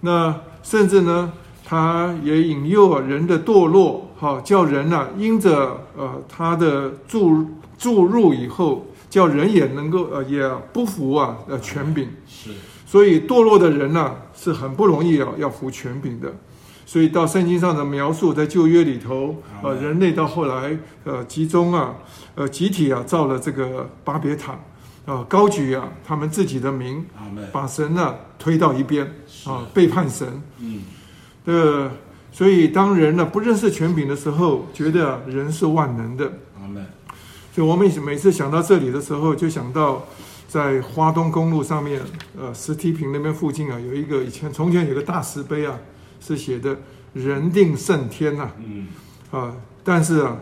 那甚至呢，他也引诱啊人的堕落，哈，叫人啊因着呃他的注注入以后，叫人也能够呃也不服啊呃权柄，是。所以堕落的人呢、啊，是很不容易啊，要服权柄的。所以到圣经上的描述，在旧约里头，呃，人类到后来，呃，集中啊，呃，集体啊，造了这个巴别塔，啊、呃，高举啊，他们自己的名，把神呢、啊、推到一边，啊，背叛神。嗯。呃，所以当人呢不认识权柄的时候，觉得人是万能的。所以我们每次想到这里的时候，就想到。在花东公路上面，呃，石梯坪那边附近啊，有一个以前从前有个大石碑啊，是写的“人定胜天”呐，嗯，啊，但是啊，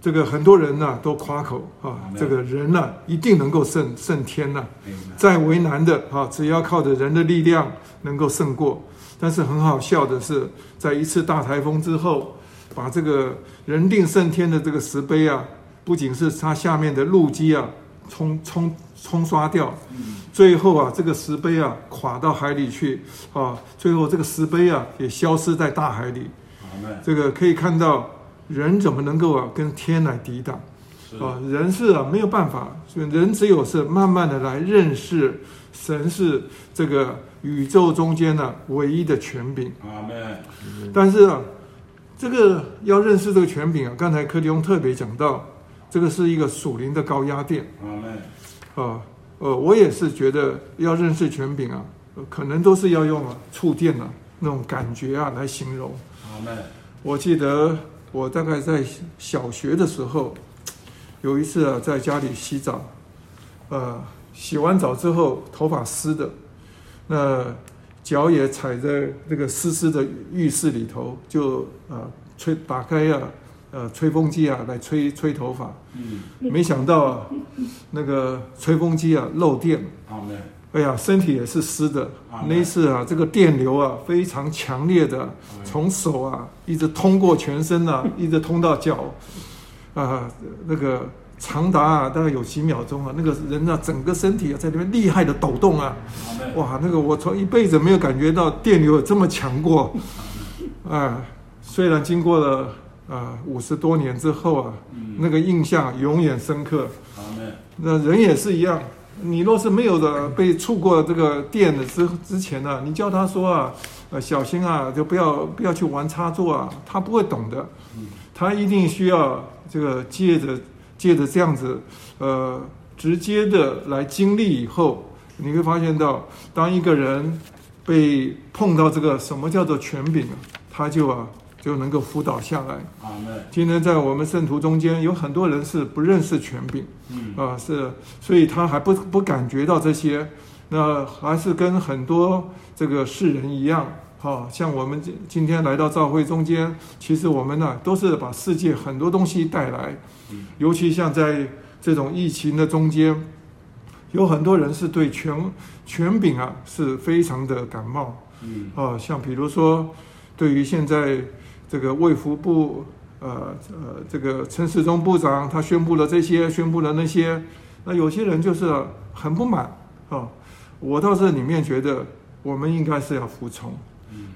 这个很多人呢、啊、都夸口啊，这个人呢、啊、一定能够胜胜天呐、啊，再为难的啊，只要靠着人的力量能够胜过。但是很好笑的是，在一次大台风之后，把这个“人定胜天”的这个石碑啊，不仅是它下面的路基啊。冲冲冲刷掉，最后啊，这个石碑啊垮到海里去啊，最后这个石碑啊也消失在大海里。这个可以看到，人怎么能够啊跟天来抵挡？啊，人是啊没有办法，人只有是慢慢的来认识神是这个宇宙中间的唯一的权柄。但是啊，这个要认识这个权柄啊，刚才柯迪翁特别讲到。这个是一个属灵的高压电。啊，呃，我也是觉得要认识权柄啊，可能都是要用啊触电啊那种感觉啊来形容。我记得我大概在小学的时候，有一次啊在家里洗澡，呃，洗完澡之后头发湿的，那脚也踩在那个湿湿的浴室里头，就啊吹打开啊。呃，吹风机啊，来吹吹头发。嗯，没想到啊，那个吹风机啊漏电。好哎呀，身体也是湿的。那一次啊，这个电流啊非常强烈的，从手啊一直通过全身啊，一直通到脚。啊，那个长达啊大概有几秒钟啊，那个人啊整个身体啊在那边厉害的抖动啊。哇，那个我从一辈子没有感觉到电流有这么强过。啊，虽然经过了。啊，五十多年之后啊，嗯、那个印象永远深刻。嗯、那人也是一样，你若是没有的被触过这个电的之之前呢、啊，你叫他说啊，呃，小心啊，就不要不要去玩插座啊，他不会懂的。嗯、他一定需要这个借着借着这样子，呃，直接的来经历以后，你会发现到，当一个人被碰到这个什么叫做权柄啊，他就啊。就能够辅导下来。今天在我们圣徒中间有很多人是不认识权柄，嗯啊是，所以他还不不感觉到这些，那还是跟很多这个世人一样，哈，像我们今今天来到教会中间，其实我们呢都是把世界很多东西带来，尤其像在这种疫情的中间，有很多人是对权权柄啊是非常的感冒，嗯啊，像比如说对于现在。这个卫福部，呃呃，这个陈时中部长他宣布了这些，宣布了那些，那有些人就是很不满啊。我到这里面觉得，我们应该是要服从。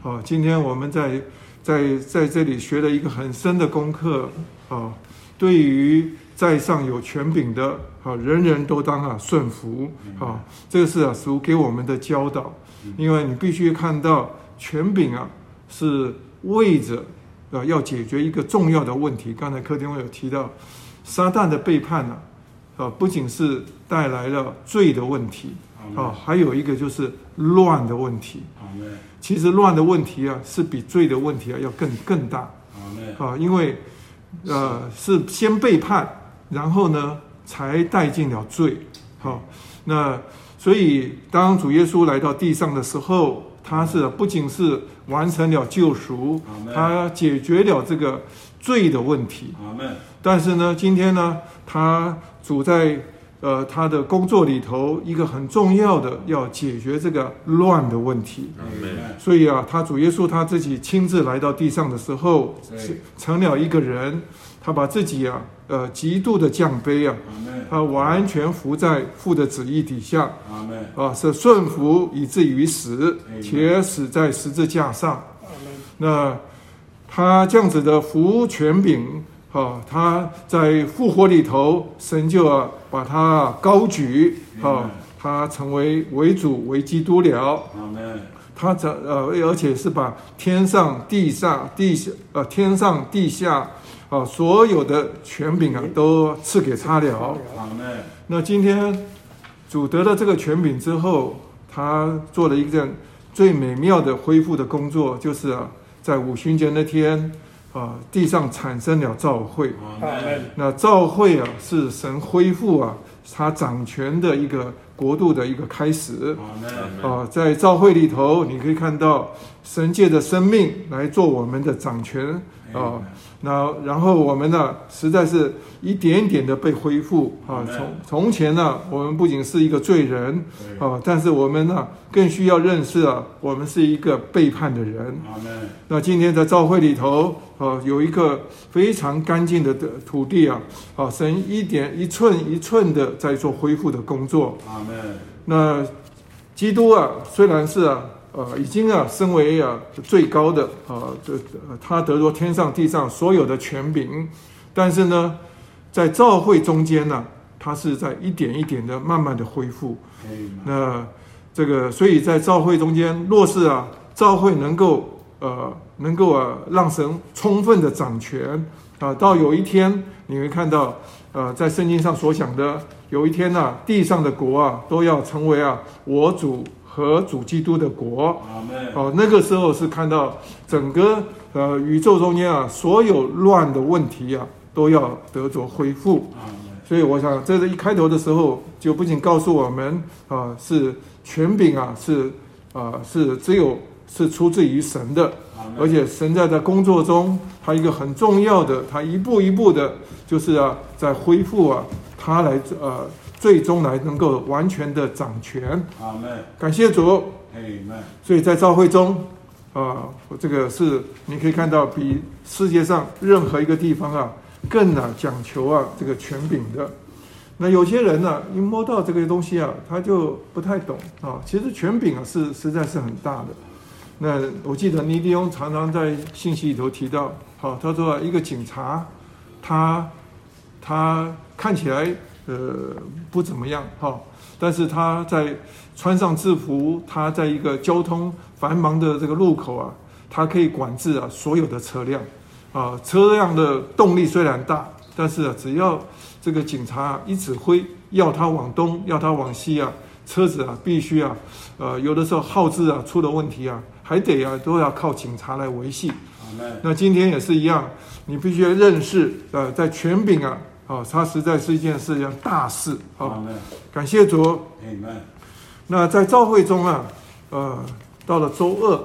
啊，今天我们在在在这里学了一个很深的功课啊。对于在上有权柄的啊，人人都当啊顺服啊，这个是啊属给我们的教导，因为你必须看到权柄啊是为着啊要解决一个重要的问题。刚才柯天伟有提到，撒旦的背叛呢啊，不仅是带来了罪的问题啊，还有一个就是乱的问题。其实乱的问题啊，是比罪的问题啊要更更大啊，因为呃是先背叛。然后呢，才带进了罪，好，那所以当主耶稣来到地上的时候，他是不仅是完成了救赎，他解决了这个罪的问题，但是呢，今天呢，他主在呃他的工作里头，一个很重要的要解决这个乱的问题，所以啊，他主耶稣他自己亲自来到地上的时候，成了一个人。他把自己啊，呃，极度的降卑啊，他完全服在父的旨意底下，啊，是顺服以至于死，且死在十字架上。那他这样子的服权柄，啊，他在复活里头，神就啊把他高举，啊，他成为为主为基督了。他这呃，而且是把天上地下地下呃天上地下。啊，所有的权柄啊，都赐给他了。那今天主得了这个权柄之后，他做了一件最美妙的恢复的工作，就是啊，在五旬节那天啊，地上产生了召会。那召会啊，是神恢复啊，他掌权的一个国度的一个开始。啊，在召会里头，你可以看到神借的生命来做我们的掌权啊。那然后我们呢，实在是一点点的被恢复啊。从从前呢，我们不仅是一个罪人啊，但是我们呢，更需要认识啊，我们是一个背叛的人。那今天在教会里头啊，有一个非常干净的的土地啊，啊，神一点一寸一寸的在做恢复的工作。那基督啊，虽然是啊。呃，已经啊，身为啊最高的啊，这他得着天上地上所有的权柄，但是呢，在教会中间呢，他是在一点一点的慢慢的恢复。那这个，所以在教会中间，若是啊，教会能够呃，能够啊，让神充分的掌权啊，到有一天你会看到，呃，在圣经上所讲的，有一天呢、啊，地上的国啊，都要成为啊，我主。和主基督的国，哦，那个时候是看到整个呃宇宙中间啊，所有乱的问题啊，都要得着恢复。所以我想，这是一开头的时候，就不仅告诉我们啊，是权柄啊，是啊，是只有是出自于神的，而且神在在工作中，他一个很重要的，他一步一步的，就是啊，在恢复啊，他来呃。最终来能够完全的掌权。感谢主。所以在教会中，啊，这个是你可以看到比世界上任何一个地方啊更啊讲求啊这个权柄的。那有些人呢、啊，一摸到这个东西啊，他就不太懂啊。其实权柄啊是实在是很大的。那我记得尼迪翁常常在信息里头提到，好，他说一个警察，他他看起来。呃，不怎么样哈，但是他在穿上制服，他在一个交通繁忙的这个路口啊，他可以管制啊所有的车辆，啊，车辆的动力虽然大，但是啊，只要这个警察一指挥，要他往东，要他往西啊，车子啊必须啊，呃，有的时候号志啊出了问题啊，还得啊都要靠警察来维系。那今天也是一样，你必须要认识，呃，在权柄啊。哦，它实在是一件是一件大事。好，感谢主。那在召会中啊，呃，到了周二，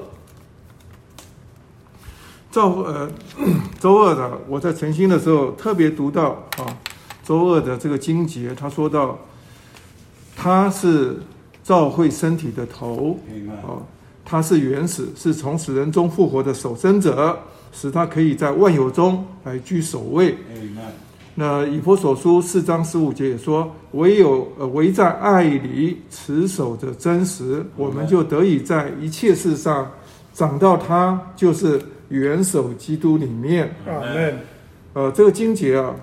召呃 周二的，我在晨兴的时候特别读到啊，周二的这个经节，他说到，他是召会身体的头，哦，他是原始，是从死人中复活的守生者，使他可以在万有中来居首位。那以佛所书四章十五节也说，唯有呃唯在爱里持守着真实，我们就得以在一切事上长到他就是元首基督里面。阿门。呃，这个经节啊，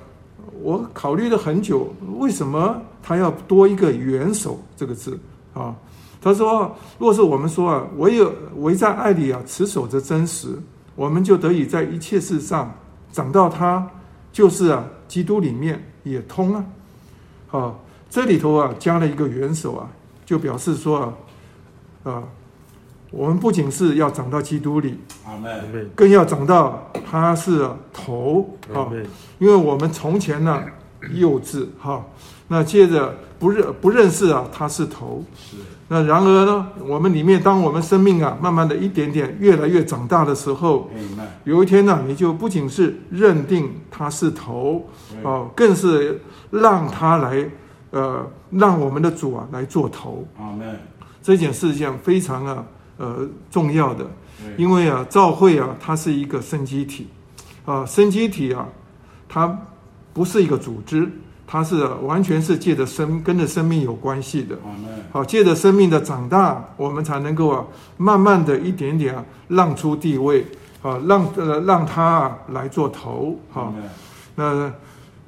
我考虑了很久，为什么他要多一个元首这个字啊？他说，若是我们说啊，唯有唯在爱里啊，持守着真实，我们就得以在一切事上长到他，就是啊，基督里面也通啊。好，这里头啊加了一个元首啊，就表示说啊，啊。我们不仅是要长到基督里，更要长到他是头啊，因为我们从前呢幼稚哈，那接着不认不认识啊他是头，是。那然而呢，我们里面当我们生命啊慢慢的一点点越来越长大的时候，有一天呢，你就不仅是认定他是头啊，更是让他来呃让我们的主啊来做头，这件事情非常啊。呃，重要的，因为啊，教会啊，它是一个生机体，啊，生机体啊，它不是一个组织，它是完全是借着生跟着生命有关系的。好，借着生命的长大，我们才能够啊，慢慢的一点点啊，让出地位，啊，让呃让他啊来做头，好，那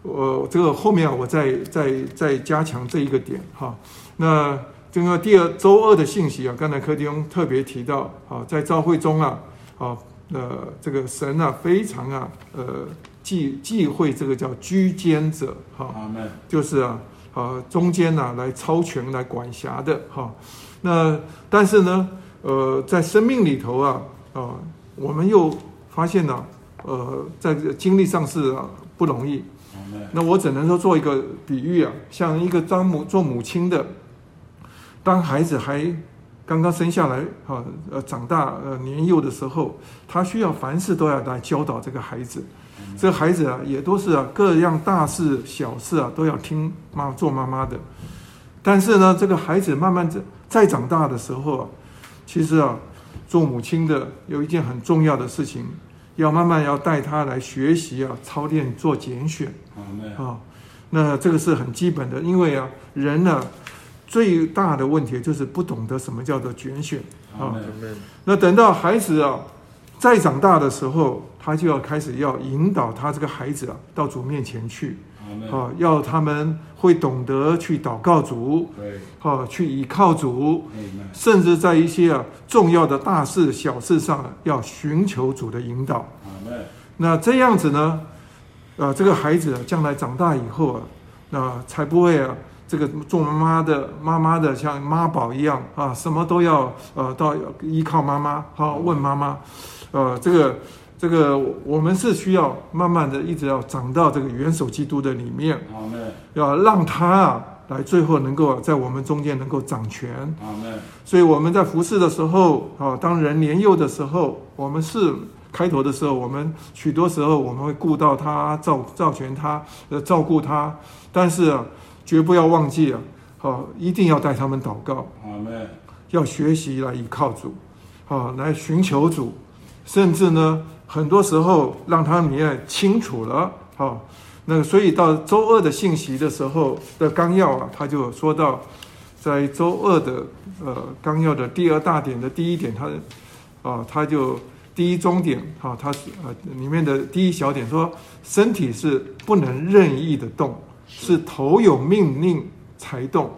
我这个后面啊，我再再再加强这一个点，哈，那。这个第二周二的信息啊，刚才柯弟兄特别提到啊，在教会中啊，啊，呃，这个神啊，非常啊，呃，忌忌讳这个叫居间者哈，就是啊，啊，中间呢、啊、来超权来管辖的哈。那但是呢，呃，在生命里头啊，啊，我们又发现呢、啊，呃，在经历上是、啊、不容易。那我只能说做一个比喻啊，像一个当母做母亲的。当孩子还刚刚生下来，哈，呃，长大，呃，年幼的时候，他需要凡事都要来教导这个孩子。这孩子啊，也都是啊，各样大事小事啊，都要听妈做妈妈的。但是呢，这个孩子慢慢在再长大的时候啊，其实啊，做母亲的有一件很重要的事情，要慢慢要带他来学习啊，操练做拣选。啊，那这个是很基本的，因为啊，人呢。最大的问题就是不懂得什么叫做拣选啊。那等到孩子啊再长大的时候，他就要开始要引导他这个孩子啊到主面前去啊，要他们会懂得去祷告主，啊，去倚靠主，甚至在一些啊重要的大事小事上要寻求主的引导。那这样子呢，啊，这个孩子啊将来长大以后啊，那才不会啊。这个做妈妈的、妈妈的像妈宝一样啊，什么都要呃，到要依靠妈妈，好问妈妈，呃，这个这个我们是需要慢慢的一直要长到这个元首基督的里面，要让他啊来最后能够在我们中间能够掌权，所以我们在服侍的时候啊，当人年幼的时候，我们是开头的时候，我们许多时候我们会顾到他、照照全他、呃照顾他，但是啊。绝不要忘记啊！好，一定要带他们祷告。要学习来依靠主，好，来寻求主，甚至呢，很多时候让他们也清楚了。好，那所以到周二的信息的时候的纲要啊，他就说到，在周二的呃纲要的第二大点的第一点，他啊，他就第一中点，好，他是呃里面的第一小点说，身体是不能任意的动。是头有命令才动，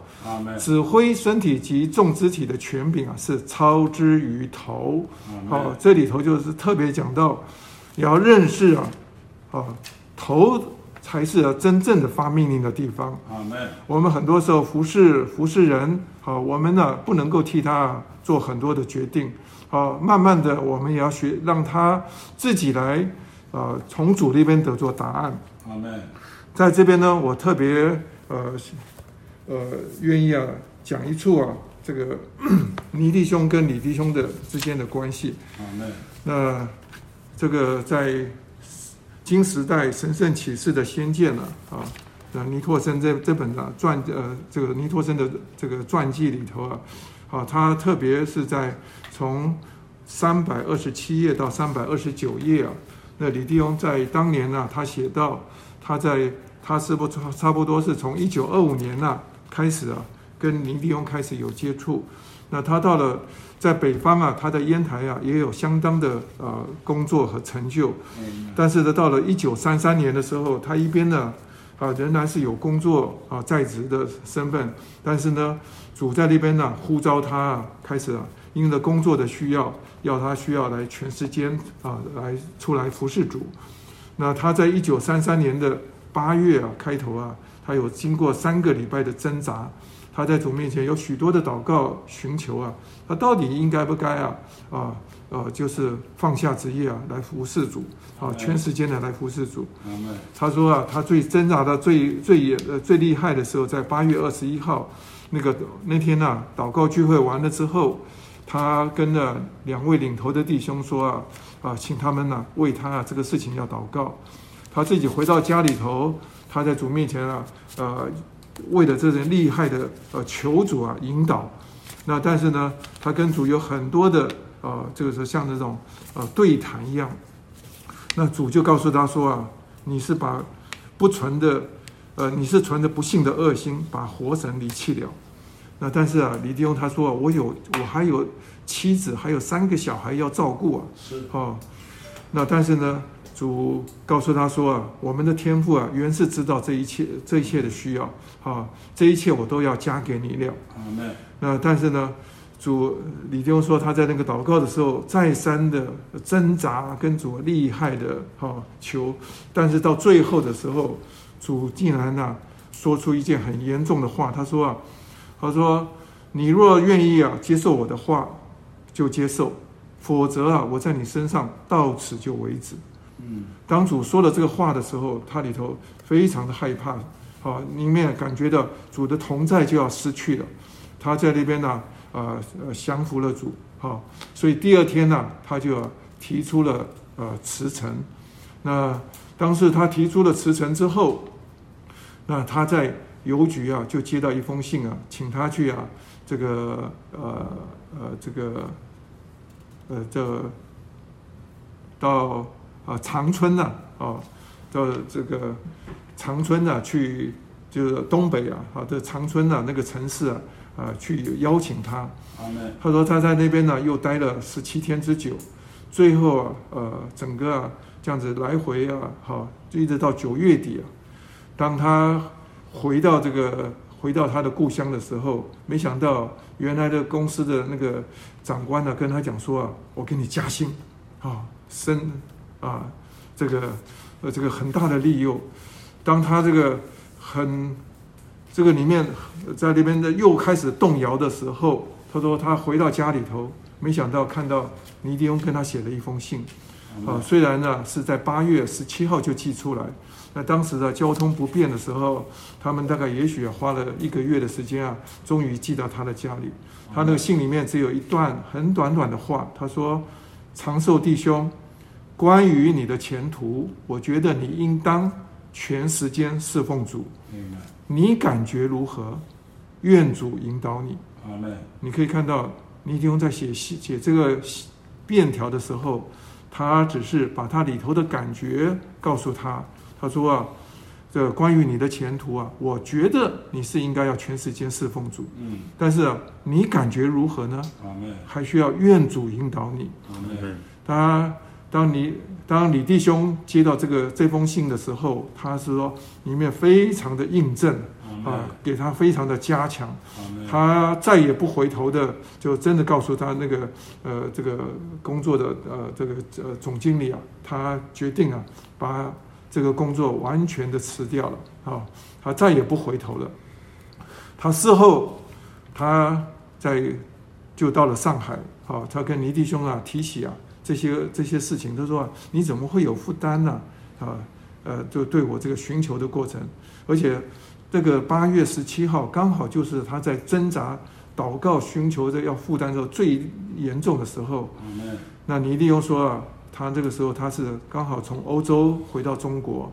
指挥身体及众肢体的权柄啊，是操之于头。好，这里头就是特别讲到，也要认识啊，啊，头才是真正的发命令的地方。我们很多时候服侍服侍人，好，我们呢不能够替他做很多的决定。好，慢慢的我们也要学，让他自己来，呃，从主那边得做答案。在这边呢，我特别呃呃愿意啊讲一处啊，这个 尼弟兄跟李弟兄的之间的关系。那这个在金时代神圣启示的先见呢啊，那尼托生这这本啊传呃这个尼托生的这个传记里头啊，啊他特别是在从三百二十七页到三百二十九页啊，那李弟兄在当年呢，啊，他写到他在。他是不差差不多是从一九二五年呢、啊、开始啊，跟林立翁开始有接触。那他到了在北方啊，他在烟台啊也有相当的呃工作和成就。但是呢，到了一九三三年的时候，他一边呢啊，仍然是有工作啊在职的身份，但是呢，主在那边呢呼召他啊，开始啊，因着工作的需要，要他需要来全时间啊来出来服侍主。那他在一九三三年的八月啊开头啊，他有经过三个礼拜的挣扎，他在主面前有许多的祷告寻求啊，他到底应该不该啊啊？呃，就是放下职业啊，来服侍主，啊，全时间的来服侍主。他说啊，他最挣扎的最最呃最厉害的时候，在八月二十一号，那个那天呐、啊，祷告聚会完了之后，他跟了两位领头的弟兄说啊，啊，请他们呢、啊、为他啊这个事情要祷告。他自己回到家里头，他在主面前啊，呃，为了这人厉害的呃求主啊引导。那但是呢，他跟主有很多的。呃，这个是像这种呃对谈一样，那主就告诉他说啊，你是把不存的，呃，你是存着不幸的恶心，把活神离弃了。那但是啊，李弟兄他说，我有我还有妻子，还有三个小孩要照顾啊。是。哦，那但是呢，主告诉他说啊，我们的天父啊，原是知道这一切这一切的需要，啊，这一切我都要加给你了。那但是呢？主李弟兄说，他在那个祷告的时候，再三的挣扎，跟主厉害的哈求，但是到最后的时候，主竟然呐说出一件很严重的话，他说啊，他说你若愿意啊接受我的话，就接受，否则啊我在你身上到此就为止。嗯，当主说了这个话的时候，他里头非常的害怕，啊，里面感觉到主的同在就要失去了，他在那边呢。啊呃，降服了主，哈，所以第二天呢，他就提出了呃辞呈。那当时他提出了辞呈之后，那他在邮局啊就接到一封信啊，请他去啊这个呃呃这个呃这到啊长春呐啊到这个长春呐去就是东北啊啊这长春呐那个城市啊。啊，去邀请他。他说他在那边呢，又待了十七天之久。最后啊，呃，整个啊这样子来回啊，好，一直到九月底啊。当他回到这个回到他的故乡的时候，没想到原来的公司的那个长官呢，跟他讲说啊，我给你加薪，啊，升啊，这个呃这个很大的利诱。当他这个很。这个里面，在那边的又开始动摇的时候，他说他回到家里头，没想到看到尼迪翁跟他写了一封信，啊，虽然呢是在八月十七号就寄出来，那当时的交通不便的时候，他们大概也许花了一个月的时间啊，终于寄到他的家里。他那个信里面只有一段很短短的话，他说：“长寿弟兄，关于你的前途，我觉得你应当全时间侍奉主。”你感觉如何？愿主引导你。你可以看到，尼迪翁在写写这个便条的时候，他只是把他里头的感觉告诉他。他说啊，这关于你的前途啊，我觉得你是应该要全时间侍奉主。嗯。但是啊，你感觉如何呢？还需要愿主引导你。他。当你当李弟兄接到这个这封信的时候，他是说里面非常的印证啊，给他非常的加强，他再也不回头的，就真的告诉他那个呃这个工作的呃这个呃总经理啊，他决定啊把这个工作完全的辞掉了啊，他再也不回头了。他事后他在就到了上海啊，他跟李弟兄啊提起啊。这些这些事情，他说：“你怎么会有负担呢？啊，呃，就对我这个寻求的过程，而且这个八月十七号刚好就是他在挣扎、祷告、寻求着要负担的时候最严重的时候。那尼利又说啊，他这个时候他是刚好从欧洲回到中国，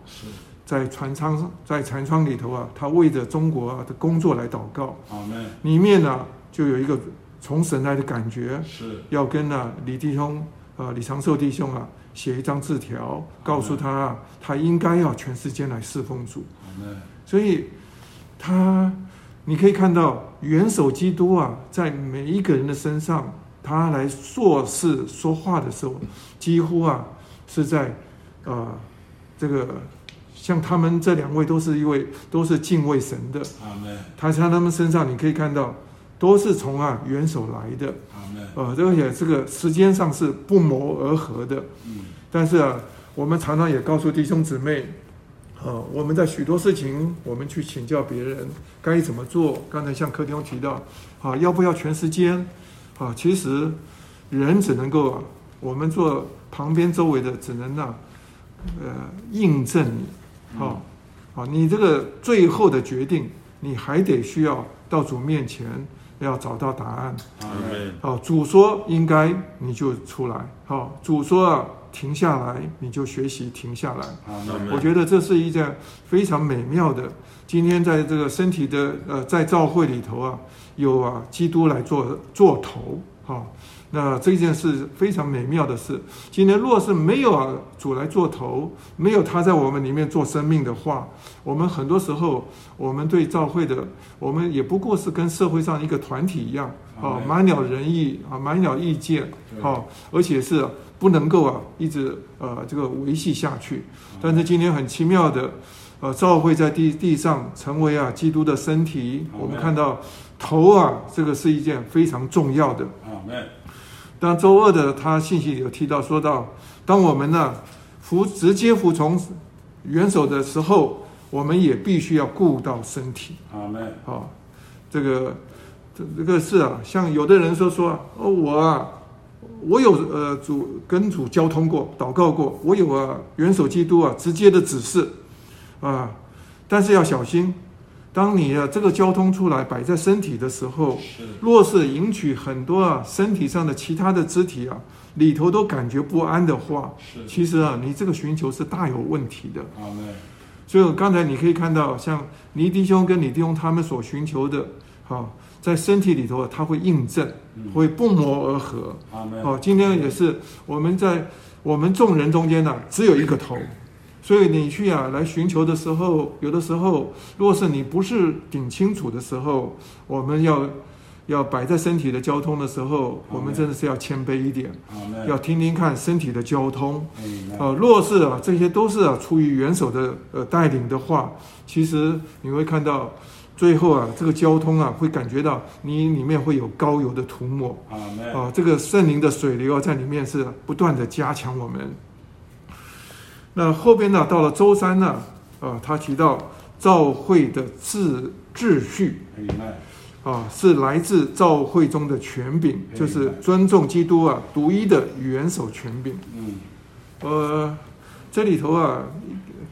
在船舱在船舱里头啊，他为着中国的工作来祷告。里面呢就有一个从神来的感觉，是要跟呢李弟兄。”啊，李长寿弟兄啊，写一张字条，告诉他啊，他应该要全世界来侍奉主。所以，他你可以看到元首基督啊，在每一个人的身上，他来做事说话的时候，几乎啊是在啊这个像他们这两位都是一位都是敬畏神的。他在他们身上你可以看到，都是从啊元首来的。呃，而且这个时间上是不谋而合的。但是啊，我们常常也告诉弟兄姊妹，呃，我们在许多事情，我们去请教别人该怎么做。刚才像柯弟兄提到，啊，要不要全时间？啊，其实人只能够啊，我们做旁边周围的只能啊，呃，印证你，好，啊，你这个最后的决定，你还得需要到主面前要找到答案。好，主说应该，你就出来。好，主说啊。停下来，你就学习停下来。我觉得这是一件非常美妙的。今天在这个身体的呃，在教会里头啊，有啊，基督来做做头，哈。那这件事非常美妙的事。今天若是没有啊主来做头，没有他在我们里面做生命的话，我们很多时候我们对教会的，我们也不过是跟社会上一个团体一样，啊，满了仁义啊，满了意见，啊，而且是不能够啊一直呃这个维系下去。但是今天很奇妙的，呃，教会在地地上成为啊基督的身体，我们看到头啊，这个是一件非常重要的。当周二的他信息里有提到，说到，当我们呢服直接服从元首的时候，我们也必须要顾到身体。好嘞，好，这个这这个是啊，像有的人说说哦，我啊，我有呃主跟主交通过，祷告过，我有啊元首基督啊直接的指示啊，但是要小心。当你啊这个交通出来摆在身体的时候，若是引起很多啊身体上的其他的肢体啊里头都感觉不安的话，其实啊你这个寻求是大有问题的。所以刚才你可以看到，像尼弟兄跟李弟兄他们所寻求的，哈，在身体里头啊，他会印证，会不谋而合。好，今天也是我们在我们众人中间呢，只有一个头。所以你去啊来寻求的时候，有的时候，若是你不是顶清楚的时候，我们要要摆在身体的交通的时候，我们真的是要谦卑一点，要听听看身体的交通。啊，若是啊这些都是啊出于元首的呃带领的话，其实你会看到最后啊这个交通啊会感觉到你里面会有高油的涂抹啊，这个圣灵的水流啊在里面是不断的加强我们。那后边呢？到了周三呢？啊，他提到教会的秩秩序，啊，是来自教会中的权柄，就是尊重基督啊，独一的元首权柄。嗯，呃，这里头啊，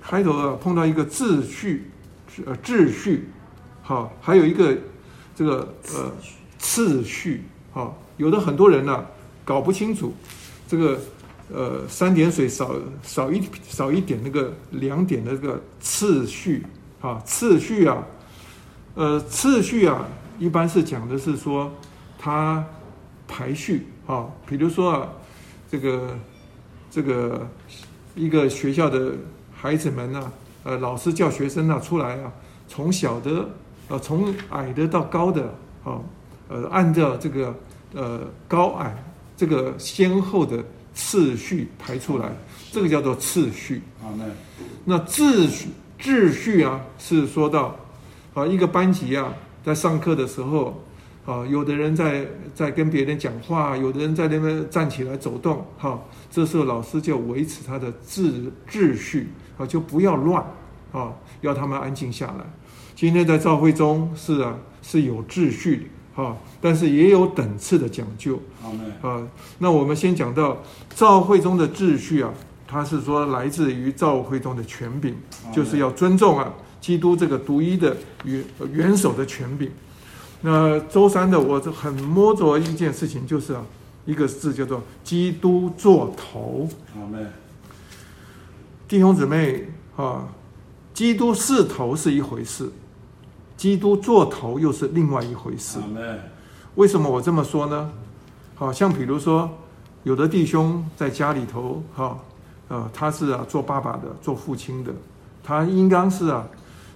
开头啊碰到一个秩序，呃，秩序，好，还有一个这个呃次序，好，有的很多人呢、啊、搞不清楚这个。呃，三点水少少一少一点那个两点的这个次序啊，次序啊，呃，次序啊，一般是讲的是说它排序啊，比如说啊，这个这个一个学校的孩子们呢，呃，老师叫学生呢出来啊，从小的呃从矮的到高的啊，呃，按照这个呃高矮这个先后的。次序排出来，这个叫做次序。那秩序秩序啊，是说到啊，一个班级啊，在上课的时候啊，有的人在在跟别人讲话，有的人在那边站起来走动，哈，这时候老师就维持他的秩秩序啊，就不要乱啊，要他们安静下来。今天在教会中是啊，是有秩序的。啊，但是也有等次的讲究。啊，那我们先讲到教会中的秩序啊，它是说来自于教会中的权柄，就是要尊重啊，基督这个独一的元元首的权柄。那周三的我很摸着一件事情，就是啊，一个字叫做基督做头。弟兄姊妹啊，基督是头是一回事。基督做头又是另外一回事。为什么我这么说呢？好像比如说，有的弟兄在家里头，哈，呃，他是啊做爸爸的，做父亲的，他应当是啊，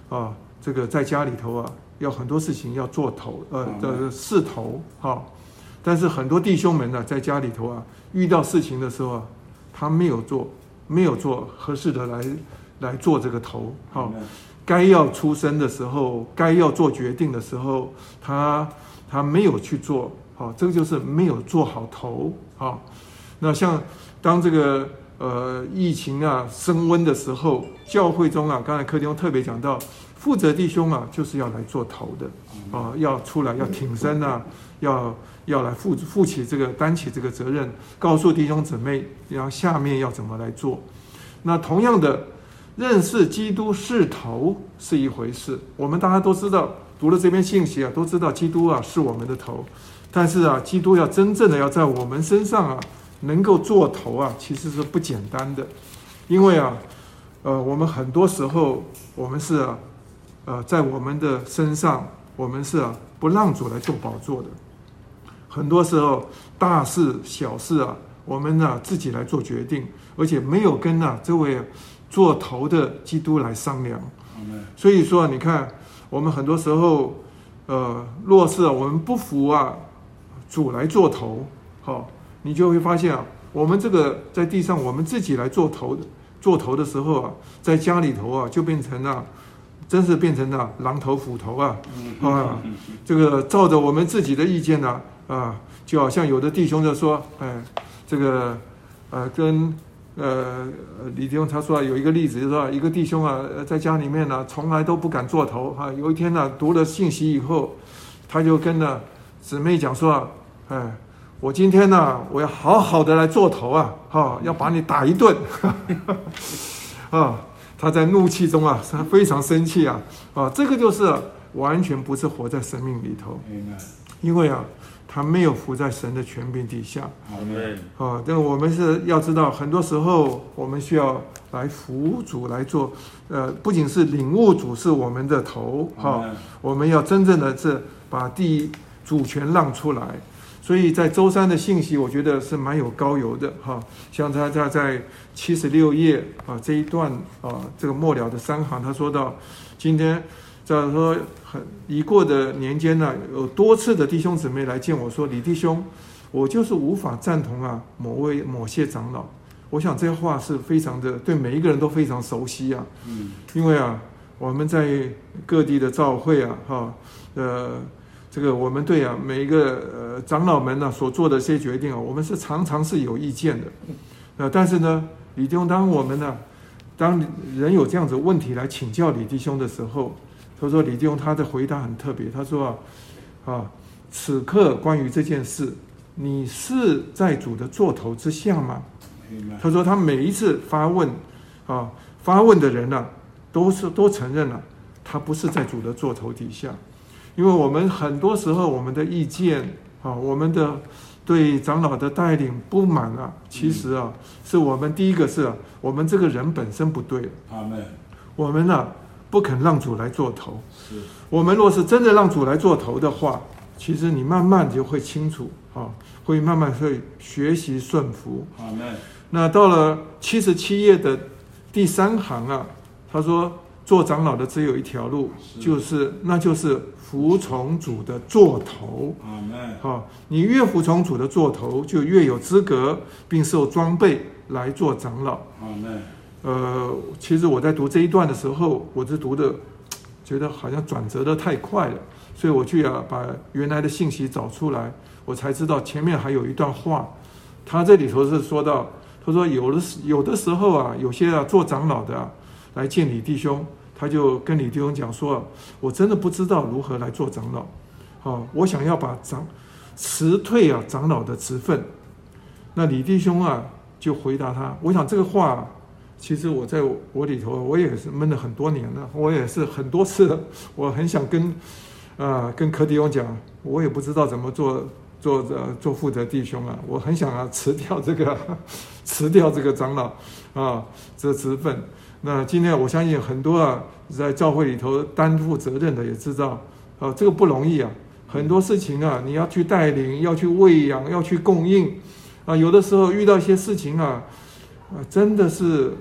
啊，这个在家里头啊，要很多事情要做头，呃的势头，哈。但是很多弟兄们呢，在家里头啊，遇到事情的时候啊，他没有做，没有做合适的来来做这个头，哈，该要出声的时候，该要做决定的时候，他他没有去做，好，这个就是没有做好头，好，那像当这个呃疫情啊升温的时候，教会中啊，刚才柯弟兄特别讲到，负责弟兄啊，就是要来做头的，啊，要出来要挺身啊，要要来负负起这个担起这个责任，告诉弟兄姊妹，然后下面要怎么来做。那同样的，认识基督是头是一回事。我们大家都知道，读了这篇信息啊，都知道基督啊是我们的头。但是啊，基督要真正的要在我们身上啊，能够做头啊，其实是不简单的。因为啊，呃，我们很多时候我们是啊，呃，在我们的身上，我们是啊，不让主来做宝座的。很多时候，大事小事啊，我们呢、啊、自己来做决定。而且没有跟啊这位做头的基督来商量，所以说你看，我们很多时候，呃，若是我们不服啊，主来做头，好，你就会发现啊，我们这个在地上我们自己来做头的，做头的时候啊，在家里头啊，就变成了，真是变成了狼头虎头啊，啊，这个照着我们自己的意见呢，啊，就好像有的弟兄就说，哎，这个，呃，跟。呃，李弟兄他说有一个例子，就是说一个弟兄啊，在家里面呢，从来都不敢做头哈。有一天呢，读了信息以后，他就跟呢姊妹讲说啊：“哎，我今天呢，我要好好的来做头啊，哈，要把你打一顿。”啊，他在怒气中啊，他非常生气啊，啊，这个就是完全不是活在生命里头，因为啊。他没有服在神的权柄底下。啊，但我们是要知道，很多时候我们需要来服主来做。呃，不仅是领悟主是我们的头，哈，我们要真正的是把第一主权让出来。所以在周三的信息，我觉得是蛮有高油的，哈。像他在在七十六页啊这一段啊这个末了的三行，他说到今天。就是说，很已过的年间呢，有多次的弟兄姊妹来见我说：“李弟兄，我就是无法赞同啊某位某些长老。”我想这话是非常的，对每一个人都非常熟悉啊。嗯，因为啊，我们在各地的教会啊，哈，呃，这个我们对啊每一个呃长老们呢、啊、所做的这些决定啊，我们是常常是有意见的。呃，但是呢，李弟兄，当我们呢，当人有这样子问题来请教李弟兄的时候，他说：“李弟兄，他的回答很特别。他说啊，啊，此刻关于这件事，你是在主的座头之下吗？他说他每一次发问，啊，发问的人呢、啊，都是都承认了，他不是在主的座头底下，因为我们很多时候我们的意见啊，我们的对长老的带领不满啊，其实啊，是我们第一个是、啊，我们这个人本身不对。阿门。我们呢、啊？”不肯让主来做头，是我们若是真的让主来做头的话，其实你慢慢就会清楚啊，会慢慢会学习顺服。那到了七十七页的第三行啊，他说做长老的只有一条路，就是那就是服从主的座头。好，你越服从主的座头，就越有资格，并受装备来做长老。呃，其实我在读这一段的时候，我是读的，觉得好像转折的太快了，所以我去啊把原来的信息找出来，我才知道前面还有一段话。他这里头是说到，他说有的时有的时候啊，有些啊做长老的啊来见你弟兄，他就跟李弟兄讲说，我真的不知道如何来做长老，啊，我想要把长辞退啊长老的职分。那李弟兄啊就回答他，我想这个话。其实我在我里头，我也是闷了很多年了。我也是很多次，我很想跟，啊、跟柯弟兄讲，我也不知道怎么做，做呃做负责弟兄啊。我很想啊辞掉这个，辞掉这个长老啊这职分。那今天我相信很多啊在教会里头担负责任的也知道，啊这个不容易啊。很多事情啊你要去带领，要去喂养，要去供应，啊有的时候遇到一些事情啊，啊真的是。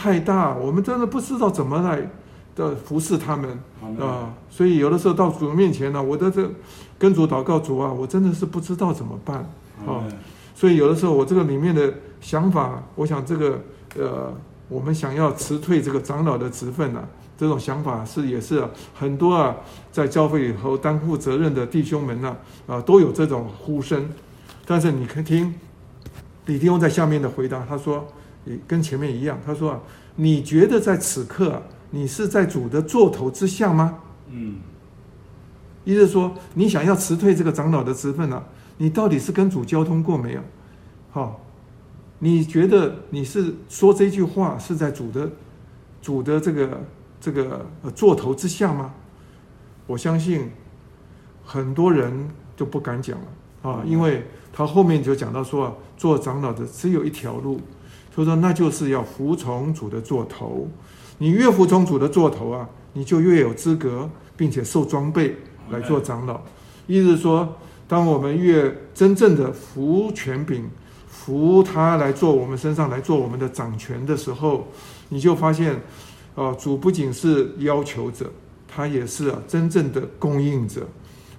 太大，我们真的不知道怎么来的服侍他们啊，所以有的时候到主面前呢，我的这跟主祷告主啊，我真的是不知道怎么办啊。所以有的时候我这个里面的想法，我想这个呃我们想要辞退这个长老的职分呢、啊？这种想法是也是、啊、很多啊，在教会里头担负责任的弟兄们呢啊，啊，都有这种呼声。但是你可以听李弟兄在下面的回答，他说也跟前面一样，他说啊，你觉得在此刻、啊、你是在主的座头之下吗？嗯，意思是说你想要辞退这个长老的职分呢、啊？你到底是跟主交通过没有？好、哦，你觉得你是说这句话是在主的主的这个？这个座头之下吗？我相信很多人就不敢讲了啊，因为他后面就讲到说啊，做长老的只有一条路，所以说那就是要服从主的座头。你越服从主的座头啊，你就越有资格，并且受装备来做长老。意思是说，当我们越真正的服权柄，服他来做我们身上来做我们的掌权的时候，你就发现。啊，主不仅是要求者，他也是啊真正的供应者，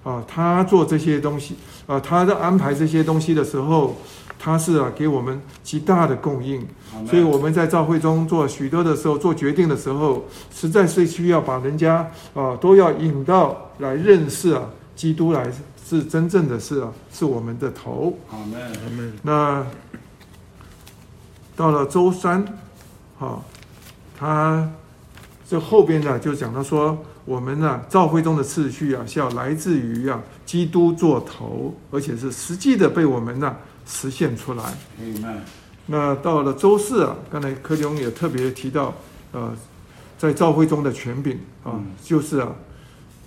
啊，他做这些东西，啊，他在安排这些东西的时候，他是啊给我们极大的供应，所以我们在教会中做许多的时候做决定的时候，实在是需要把人家啊都要引到来认识啊基督来是真正的是啊是我们的头。那到了周三，啊，他。这后边呢，就讲到说，我们呢，教会中的次序啊，是要来自于啊，基督做头，而且是实际的被我们呢实现出来。那到了周四啊，刚才柯弟兄也特别提到，呃，在教会中的权柄啊，就是啊，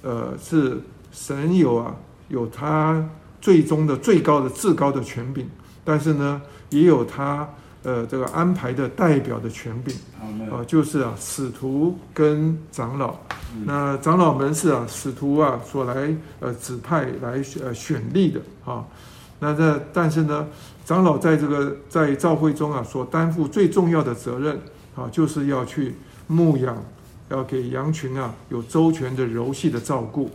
呃，是神有啊，有他最终的最高的至高的权柄，但是呢，也有他。呃，这个安排的代表的权柄啊，就是啊，使徒跟长老。那长老们是啊，使徒啊所来呃指派来呃选立的啊。那这但是呢，长老在这个在教会中啊所担负最重要的责任啊，就是要去牧养，要给羊群啊有周全的柔细的照顾。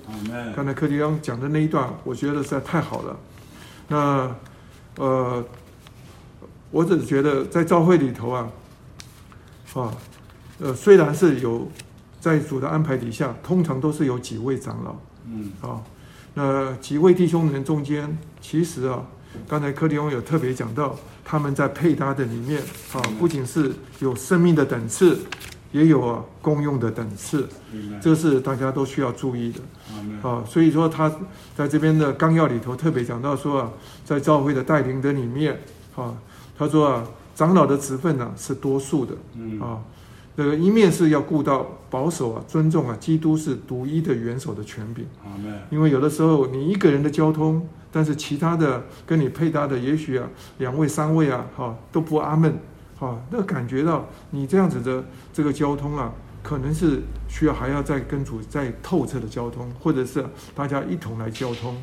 刚才柯弟兄讲的那一段，我觉得实在太好了。那呃。我只是觉得在教会里头啊，啊，呃，虽然是有在主的安排底下，通常都是有几位长老，嗯，啊，那几位弟兄人中间，其实啊，刚才柯迪翁有特别讲到，他们在配搭的里面啊，不仅是有生命的等次，也有啊公用的等次，这是大家都需要注意的，啊，所以说他在这边的纲要里头特别讲到说啊，在教会的带领的里面啊。他说啊，长老的职分呢、啊、是多数的，嗯。啊，那个一面是要顾到保守啊、尊重啊，基督是独一的元首的权柄，因为有的时候你一个人的交通，但是其他的跟你配搭的，也许啊两位三位啊，哈都不阿门，哈，那感觉到你这样子的这个交通啊，可能是需要还要再跟主再透彻的交通，或者是大家一同来交通。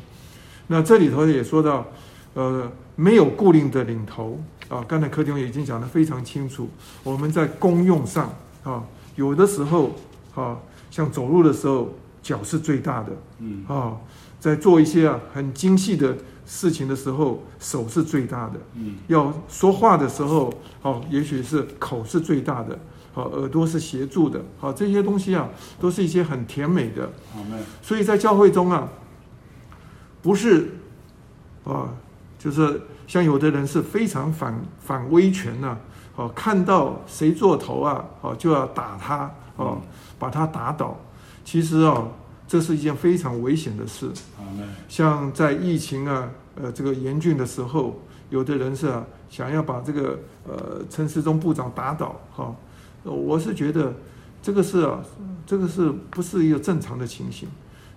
那这里头也说到，呃，没有固定的领头。啊，刚才柯弟兄已经讲得非常清楚。我们在功用上啊，有的时候啊，像走路的时候，脚是最大的，嗯啊，在做一些啊很精细的事情的时候，手是最大的，嗯，要说话的时候，哦，也许是口是最大的，哦，耳朵是协助的，啊，这些东西啊，都是一些很甜美的，好嘞。所以在教会中啊，不是啊，就是。像有的人是非常反反威权呐，哦，看到谁做头啊，哦，就要打他，哦，把他打倒。其实啊，这是一件非常危险的事。像在疫情啊，呃，这个严峻的时候，有的人是啊，想要把这个呃陈时中部长打倒，哈，我是觉得这个是啊，这个是不是一个正常的情形？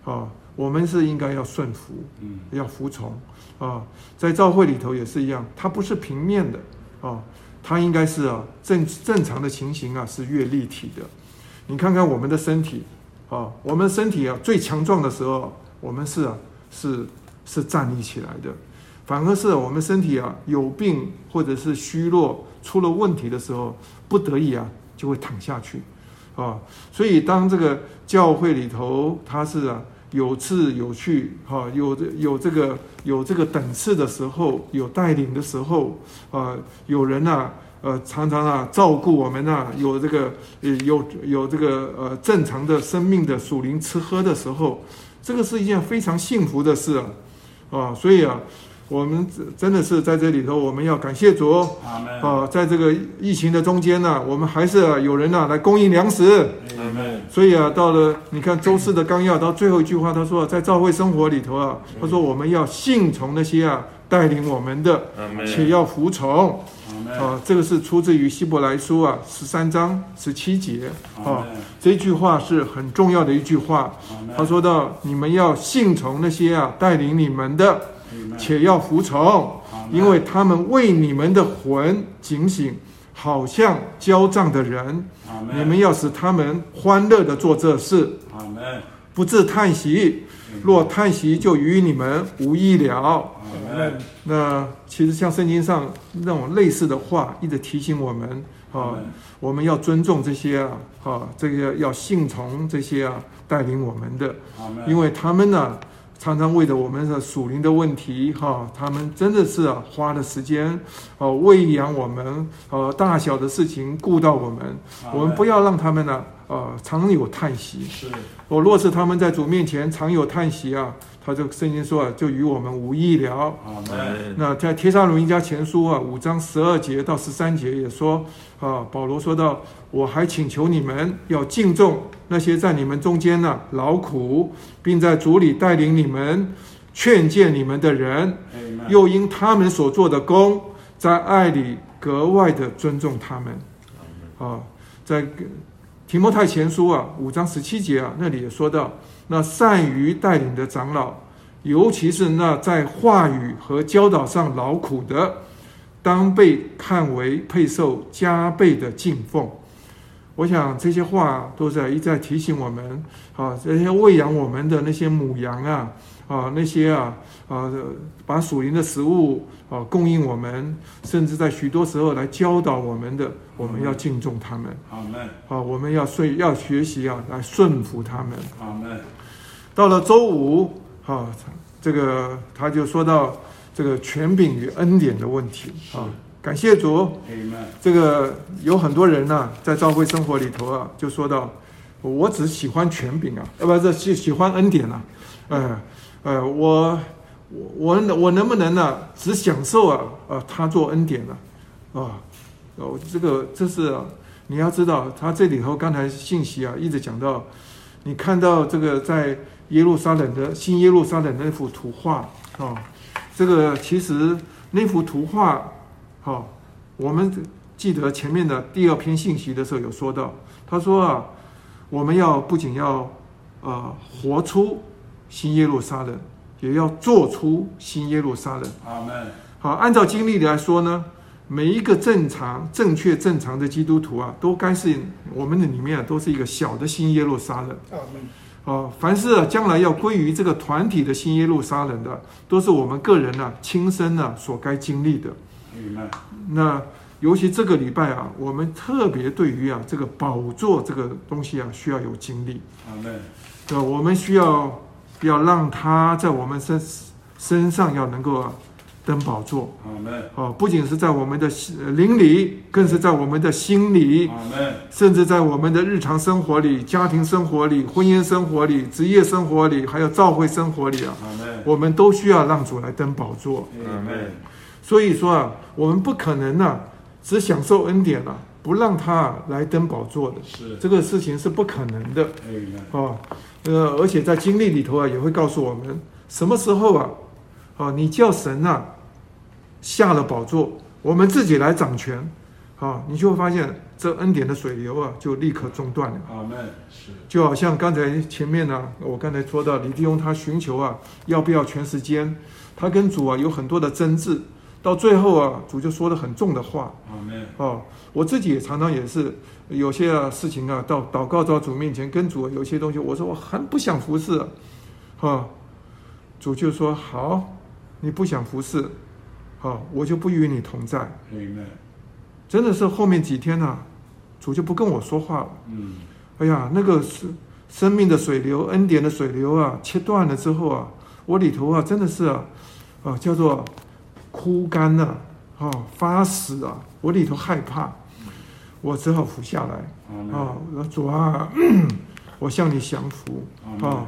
啊，我们是应该要顺服，嗯，要服从。啊，在教会里头也是一样，它不是平面的啊，它应该是啊正正常的情形啊是越立体的。你看看我们的身体啊，我们身体啊最强壮的时候，我们是啊是是站立起来的，反而是我们身体啊有病或者是虚弱出了问题的时候，不得已啊就会躺下去啊。所以当这个教会里头，它是啊。有次有序，哈，有这有这个有这个等次的时候，有带领的时候，啊，有人呐，呃，常常啊照顾我们啊，有这个呃有有这个呃正常的生命的属灵吃喝的时候，这个是一件非常幸福的事啊，啊，所以啊。我们真的是在这里头，我们要感谢主啊！在这个疫情的中间呢，我们还是有人呢来供应粮食。所以啊，到了你看周四的纲要到最后一句话，他说在教会生活里头啊，他说我们要信从那些啊带领我们的，且要服从。啊，这个是出自于希伯来书啊十三章十七节啊，这句话是很重要的一句话。他说到你们要信从那些啊带领你们的。且要服从，因为他们为你们的魂警醒，好像交账的人。你们要使他们欢乐的做这事，不自叹息。若叹息，就与你们无益了。那其实像圣经上那种类似的话，一直提醒我们啊，我们要尊重这些啊，啊，这个要信从这些啊带领我们的，因为他们呢。常常为着我们的属灵的问题，哈，他们真的是啊，花了时间，哦，喂养我们，呃，大小的事情顾到我们，我们不要让他们呢，呃，常有叹息。是，我若是他们在主面前常有叹息啊。他这个圣经说啊，就与我们无益了。啊那在帖撒罗尼迦前书啊五章十二节到十三节也说啊，保罗说到，我还请求你们要敬重那些在你们中间呢、啊、劳苦，并在主里带领你们、劝诫你们的人，又因他们所做的功，在爱里格外的尊重他们。啊，在提摩太前书啊五章十七节啊那里也说到。那善于带领的长老，尤其是那在话语和教导上劳苦的，当被看为配受加倍的敬奉。我想这些话都在一再提醒我们啊，这些喂养我们的那些母羊啊，啊那些啊啊，把属灵的食物啊供应我们，甚至在许多时候来教导我们的，我们要敬重他们。好我们要顺要学习啊，来顺服他们。到了周五，哈，这个他就说到这个权柄与恩典的问题啊。感谢主，这个有很多人呢，在教会生活里头啊，就说到，我只喜欢权柄啊，呃，不是喜喜欢恩典啊，呃，呃，我我我我能不能呢，只享受啊，啊，他做恩典呢，啊，哦，这个这是你要知道，他这里头刚才信息啊，一直讲到，你看到这个在。耶路撒冷的新耶路撒冷那幅图画啊、这个其实那幅图画，好、哦，我们记得前面的第二篇信息的时候有说到，他说啊，我们要不仅要啊、呃、活出新耶路撒冷，也要做出新耶路撒冷。阿门。好，按照经历来说呢，每一个正常、正确、正常的基督徒啊，都该是我们的里面啊，都是一个小的新耶路撒冷。阿门。哦，凡是啊，将来要归于这个团体的新耶路撒冷的，都是我们个人呢、啊、亲身呢、啊、所该经历的。那尤其这个礼拜啊，我们特别对于啊这个宝座这个东西啊，需要有经历。对，我们需要要让他在我们身身上要能够啊。登宝座，哦，不仅是在我们的灵里，更是在我们的心里，甚至在我们的日常生活里、家庭生活里、婚姻生活里、职业生活里，还有教会生活里啊，我们都需要让主来登宝座。所以说啊，我们不可能啊，只享受恩典了，不让他来登宝座的，是。这个事情是不可能的。哦，呃，而且在经历里头啊，也会告诉我们什么时候啊，啊，你叫神啊。下了宝座，我们自己来掌权，啊，你就会发现这恩典的水流啊，就立刻中断了。阿门。是，就好像刚才前面呢、啊，我刚才说到李弟兄他寻求啊，要不要全时间，他跟主啊有很多的争执，到最后啊，主就说了很重的话。阿门。哦，我自己也常常也是有些啊事情啊，到祷告到主面前跟主有些东西，我说我很不想服侍，哈，主就说好，你不想服侍。好，我就不与你同在。真的是后面几天呢、啊，主就不跟我说话了。嗯，哎呀，那个是生命的水流，恩典的水流啊，切断了之后啊，我里头啊，真的是啊，啊，叫做枯干了。啊发死啊，我里头害怕，我只好服下来啊。主啊，我向你降服啊，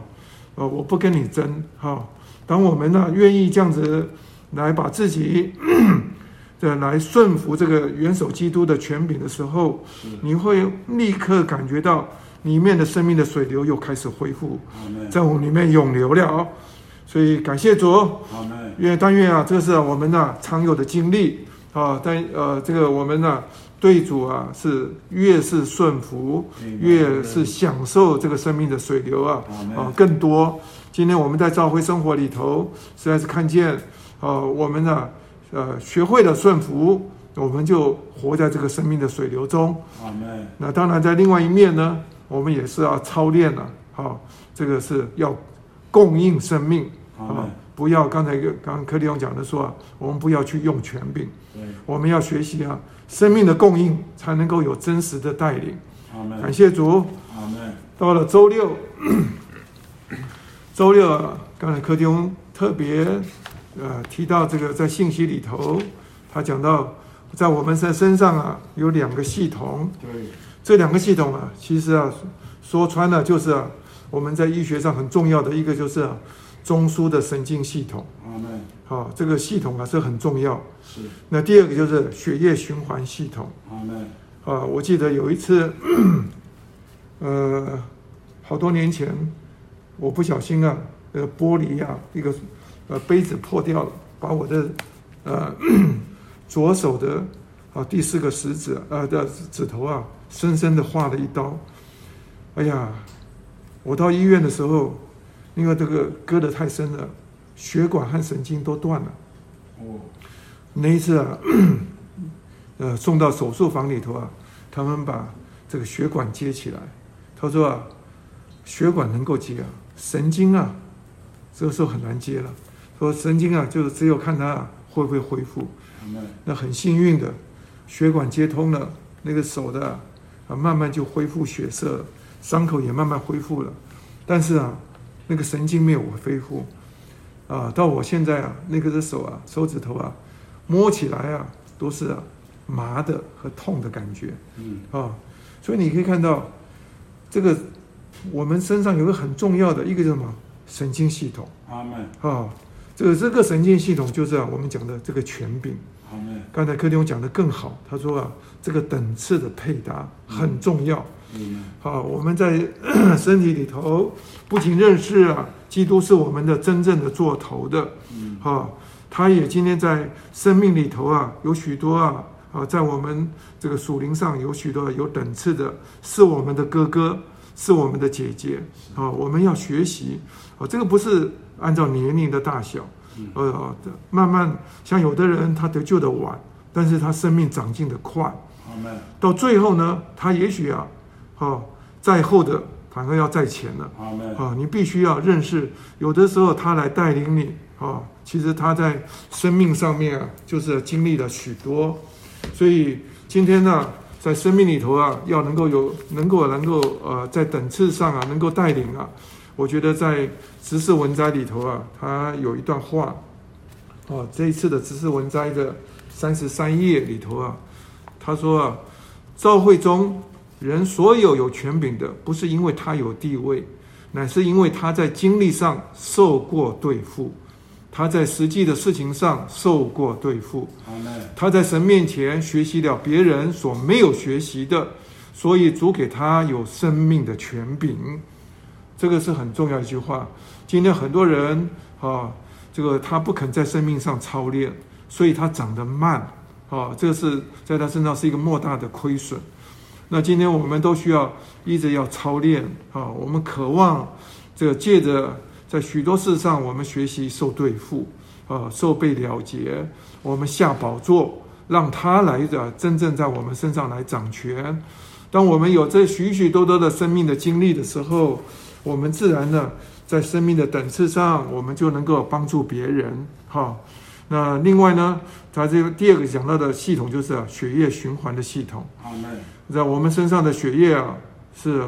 呃，我不跟你争哈。当我们呢愿意这样子来把自己 的来顺服这个元首基督的权柄的时候，你会立刻感觉到里面的生命的水流又开始恢复，在我里面涌流了。所以感谢主，愿但愿啊，这是我们呢常有的经历啊。但呃，这个我们呢对主啊是越是顺服，越是享受这个生命的水流啊啊更多。今天我们在教会生活里头，实在是看见啊，我们呢呃学会了顺服，我们就活在这个生命的水流中。那当然，在另外一面呢，我们也是要操练了。好，这个是要供应生命。啊，不要刚才刚刚柯立勇讲的说啊，我们不要去用权柄，对我们要学习啊，生命的供应才能够有真实的带领。感谢主。到了周六，周六啊，刚才柯弟兄特别呃提到这个在信息里头，他讲到在我们在身上啊有两个系统，对，这两个系统啊，其实啊说穿了就是啊我们在医学上很重要的一个就是啊。中枢的神经系统，好，这个系统啊是很重要。是。那第二个就是血液循环系统。啊，我记得有一次，呃，好多年前，我不小心啊，呃，玻璃啊，一个呃杯子破掉了，把我的呃 左手的啊第四个食指呃的指头啊，深深的划了一刀。哎呀，我到医院的时候。因为这个割得太深了，血管和神经都断了。哦，那一次啊，呃，送到手术房里头啊，他们把这个血管接起来。他说啊，血管能够接啊，神经啊，这个时候很难接了。说神经啊，就是只有看他会不会恢复。那很幸运的，血管接通了，那个手的啊，慢慢就恢复血色，伤口也慢慢恢复了。但是啊。那个神经没有恢复，啊，到我现在啊，那个的手啊，手指头啊，摸起来啊，都是啊麻的和痛的感觉，嗯，啊，所以你可以看到，这个我们身上有个很重要的一个叫什么神经系统，阿门，啊，这个这个神经系统就是啊我们讲的这个权柄，阿门。刚才柯弟兄讲的更好，他说啊，这个等次的配搭很重要。好，我们在 身体里头不仅认识啊，基督是我们的真正的做头的，嗯。好，他也今天在生命里头啊，有许多啊啊，在我们这个属灵上有许多有等次的，是我们的哥哥，是我们的姐姐，啊，我们要学习，啊，这个不是按照年龄的大小，呃，慢慢像有的人他得救的晚，但是他生命长进的快，到最后呢，他也许啊。哦，在后的反而要在前了。啊你必须要认识，有的时候他来带领你。啊、哦，其实他在生命上面啊，就是经历了许多。所以今天呢，在生命里头啊，要能够有，能够能够呃，在等次上啊，能够带领啊。我觉得在执事文摘里头啊，他有一段话。哦，这一次的执事文摘的三十三页里头啊，他说啊，教会中。人所有有权柄的，不是因为他有地位，乃是因为他在经历上受过对付，他在实际的事情上受过对付。他在神面前学习了别人所没有学习的，所以主给他有生命的权柄。这个是很重要一句话。今天很多人啊，这个他不肯在生命上操练，所以他长得慢啊，这个是在他身上是一个莫大的亏损。那今天我们都需要一直要操练啊！我们渴望这个借着在许多事上，我们学习受对付啊，受被了结。我们下宝座，让他来着真正在我们身上来掌权。当我们有这许许多多的生命的经历的时候，我们自然呢，在生命的等次上，我们就能够帮助别人。哈，那另外呢，它这个第二个讲到的系统就是血液循环的系统。好嘞。在我们身上的血液啊是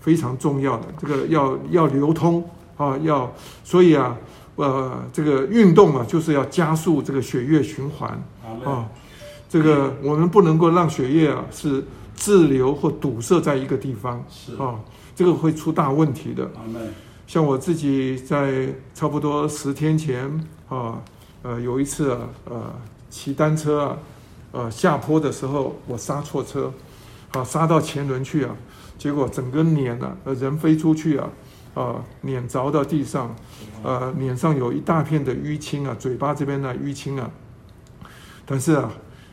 非常重要的，这个要要流通啊，要所以啊，呃，这个运动啊就是要加速这个血液循环啊。这个我们不能够让血液啊是滞留或堵塞在一个地方，是啊，这个会出大问题的。像我自己在差不多十天前啊，呃，有一次啊，呃，骑单车啊，呃，下坡的时候我刹错车，啊，杀到前轮去啊，结果整个脸啊，人飞出去啊，啊，脸着到地上，呃，脸上有一大片的淤青啊，嘴巴这边的淤青啊，但是啊，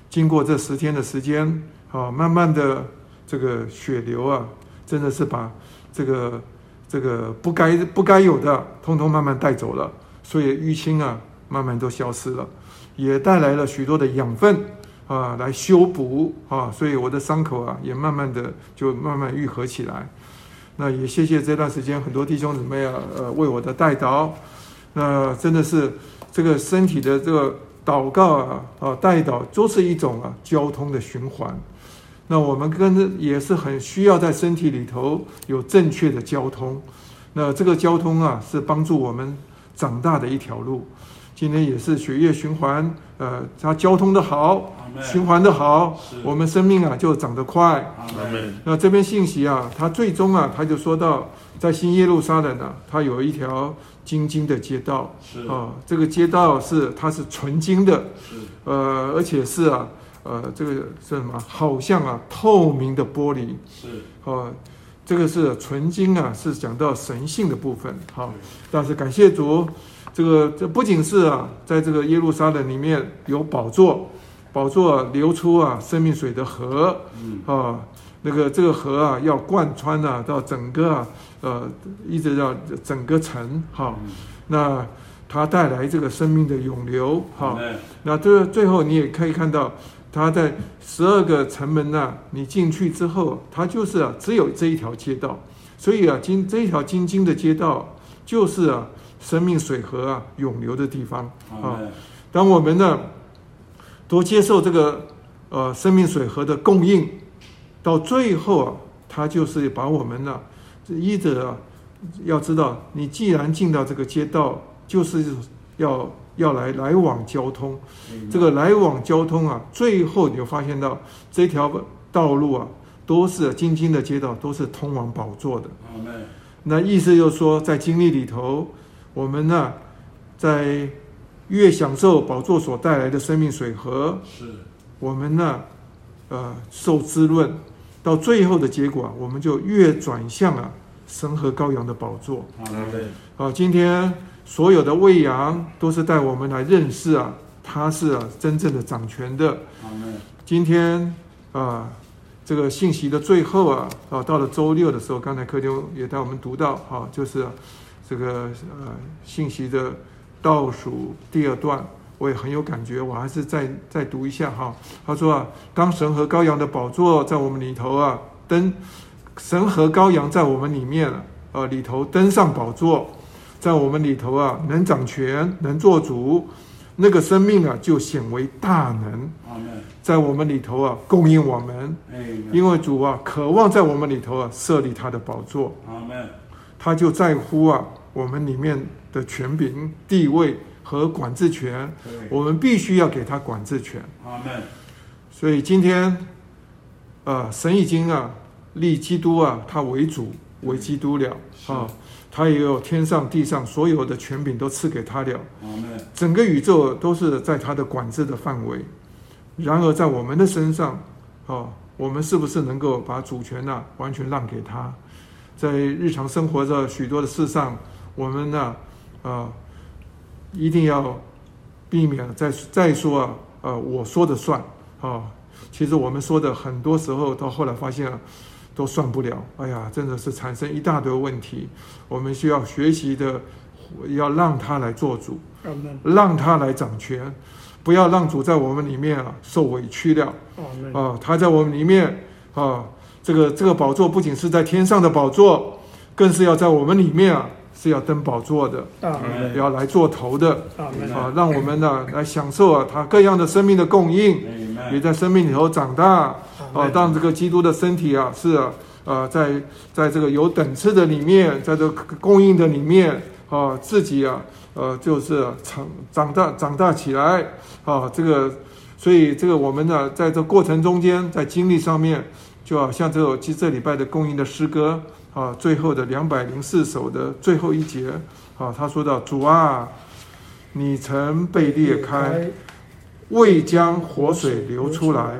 经过这十天的时间，啊，慢慢的这个血流啊，真的是把这个。这个不该不该有的，通通慢慢带走了，所以淤青啊，慢慢都消失了，也带来了许多的养分啊，来修补啊，所以我的伤口啊，也慢慢的就慢慢愈合起来。那也谢谢这段时间很多弟兄姊妹啊，呃，为我的代祷。那真的是这个身体的这个祷告啊，啊，代祷都是一种啊交通的循环。那我们跟也是很需要在身体里头有正确的交通，那这个交通啊是帮助我们长大的一条路。今天也是血液循环，呃，它交通的好，循环的好，我们生命啊就长得快。那这边信息啊，他最终啊，他就说到，在新耶路撒冷啊，它有一条金金的街道，啊，这个街道是它是纯金的，呃，而且是啊。呃，这个是什么？好像啊，透明的玻璃。是。啊，这个是纯金啊，是讲到神性的部分。好，但是感谢主，这个这不仅是啊，在这个耶路撒冷里面有宝座，宝座流出啊生命水的河。嗯。啊，那个这个河啊，要贯穿啊到整个啊，呃，一直到整个城。哈，那它带来这个生命的涌流。哈，那这最后你也可以看到。它在十二个城门呐、啊，你进去之后，它就是啊，只有这一条街道，所以啊，金这一条金金的街道，就是啊，生命水河啊涌流的地方啊。当我们呢，都接受这个呃生命水河的供应，到最后啊，他就是把我们呢、啊，依着啊，要知道，你既然进到这个街道，就是要。要来来往交通，这个来往交通啊，最后你就发现到这条道路啊，都是金金的街道，都是通往宝座的。那意思就是说，在经历里头，我们呢，在越享受宝座所带来的生命水和，是，我们呢，呃，受滋润，到最后的结果，我们就越转向啊，神和羔羊的宝座。好，今天。所有的喂养都是带我们来认识啊，他是啊真正的掌权的。今天啊，这个信息的最后啊，啊到了周六的时候，刚才柯丁也带我们读到啊，就是这个呃信息的倒数第二段，我也很有感觉，我还是再再读一下哈。他说啊，当神和羔羊的宝座在我们里头啊登，神和羔羊在我们里面啊里头登上宝座。在我们里头啊，能掌权，能做主，那个生命啊，就显为大能。在我们里头啊，供应我们。因为主啊，渴望在我们里头啊，设立他的宝座。他就在乎啊，我们里面的权柄、地位和管制权。我们必须要给他管制权。所以今天，啊，神已经啊，立基督啊，他为主为基督了啊。他也有天上地上所有的权柄都赐给他了，整个宇宙都是在他的管制的范围。然而在我们的身上，啊，我们是不是能够把主权呢完全让给他？在日常生活的许多的事上，我们呢，啊，一定要避免再再说啊，呃，我说的算啊。其实我们说的很多时候到后来发现啊。都算不了，哎呀，真的是产生一大堆问题。我们需要学习的，要让他来做主，让他来掌权，不要让主在我们里面啊受委屈了。啊，他在我们里面啊，这个这个宝座不仅是在天上的宝座，更是要在我们里面啊是要登宝座的，要来做头的。啊，让我们呢来享受啊他各样的生命的供应，也在生命里头长大。啊，让这个基督的身体啊，是啊，呃，在在这个有等次的里面，在这个供应的里面啊，自己啊，呃，就是长长大长大起来啊，这个所以这个我们呢，在这过程中间，在经历上面，就好像这首其实这礼拜的供应的诗歌啊，最后的两百零四首的最后一节啊，他说到：“主啊，你曾被裂开，未将活水流出来，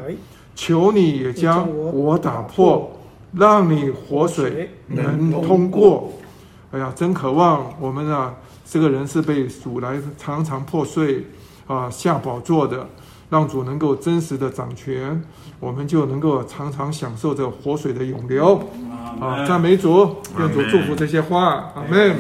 求你也将我打破，让你活水能通过。”哎呀，真渴望我们啊，这个人是被主来常常破碎啊下宝座的。让主能够真实的掌权，我们就能够常常享受着活水的涌流。啊，赞美主，愿主祝福这些花。阿门。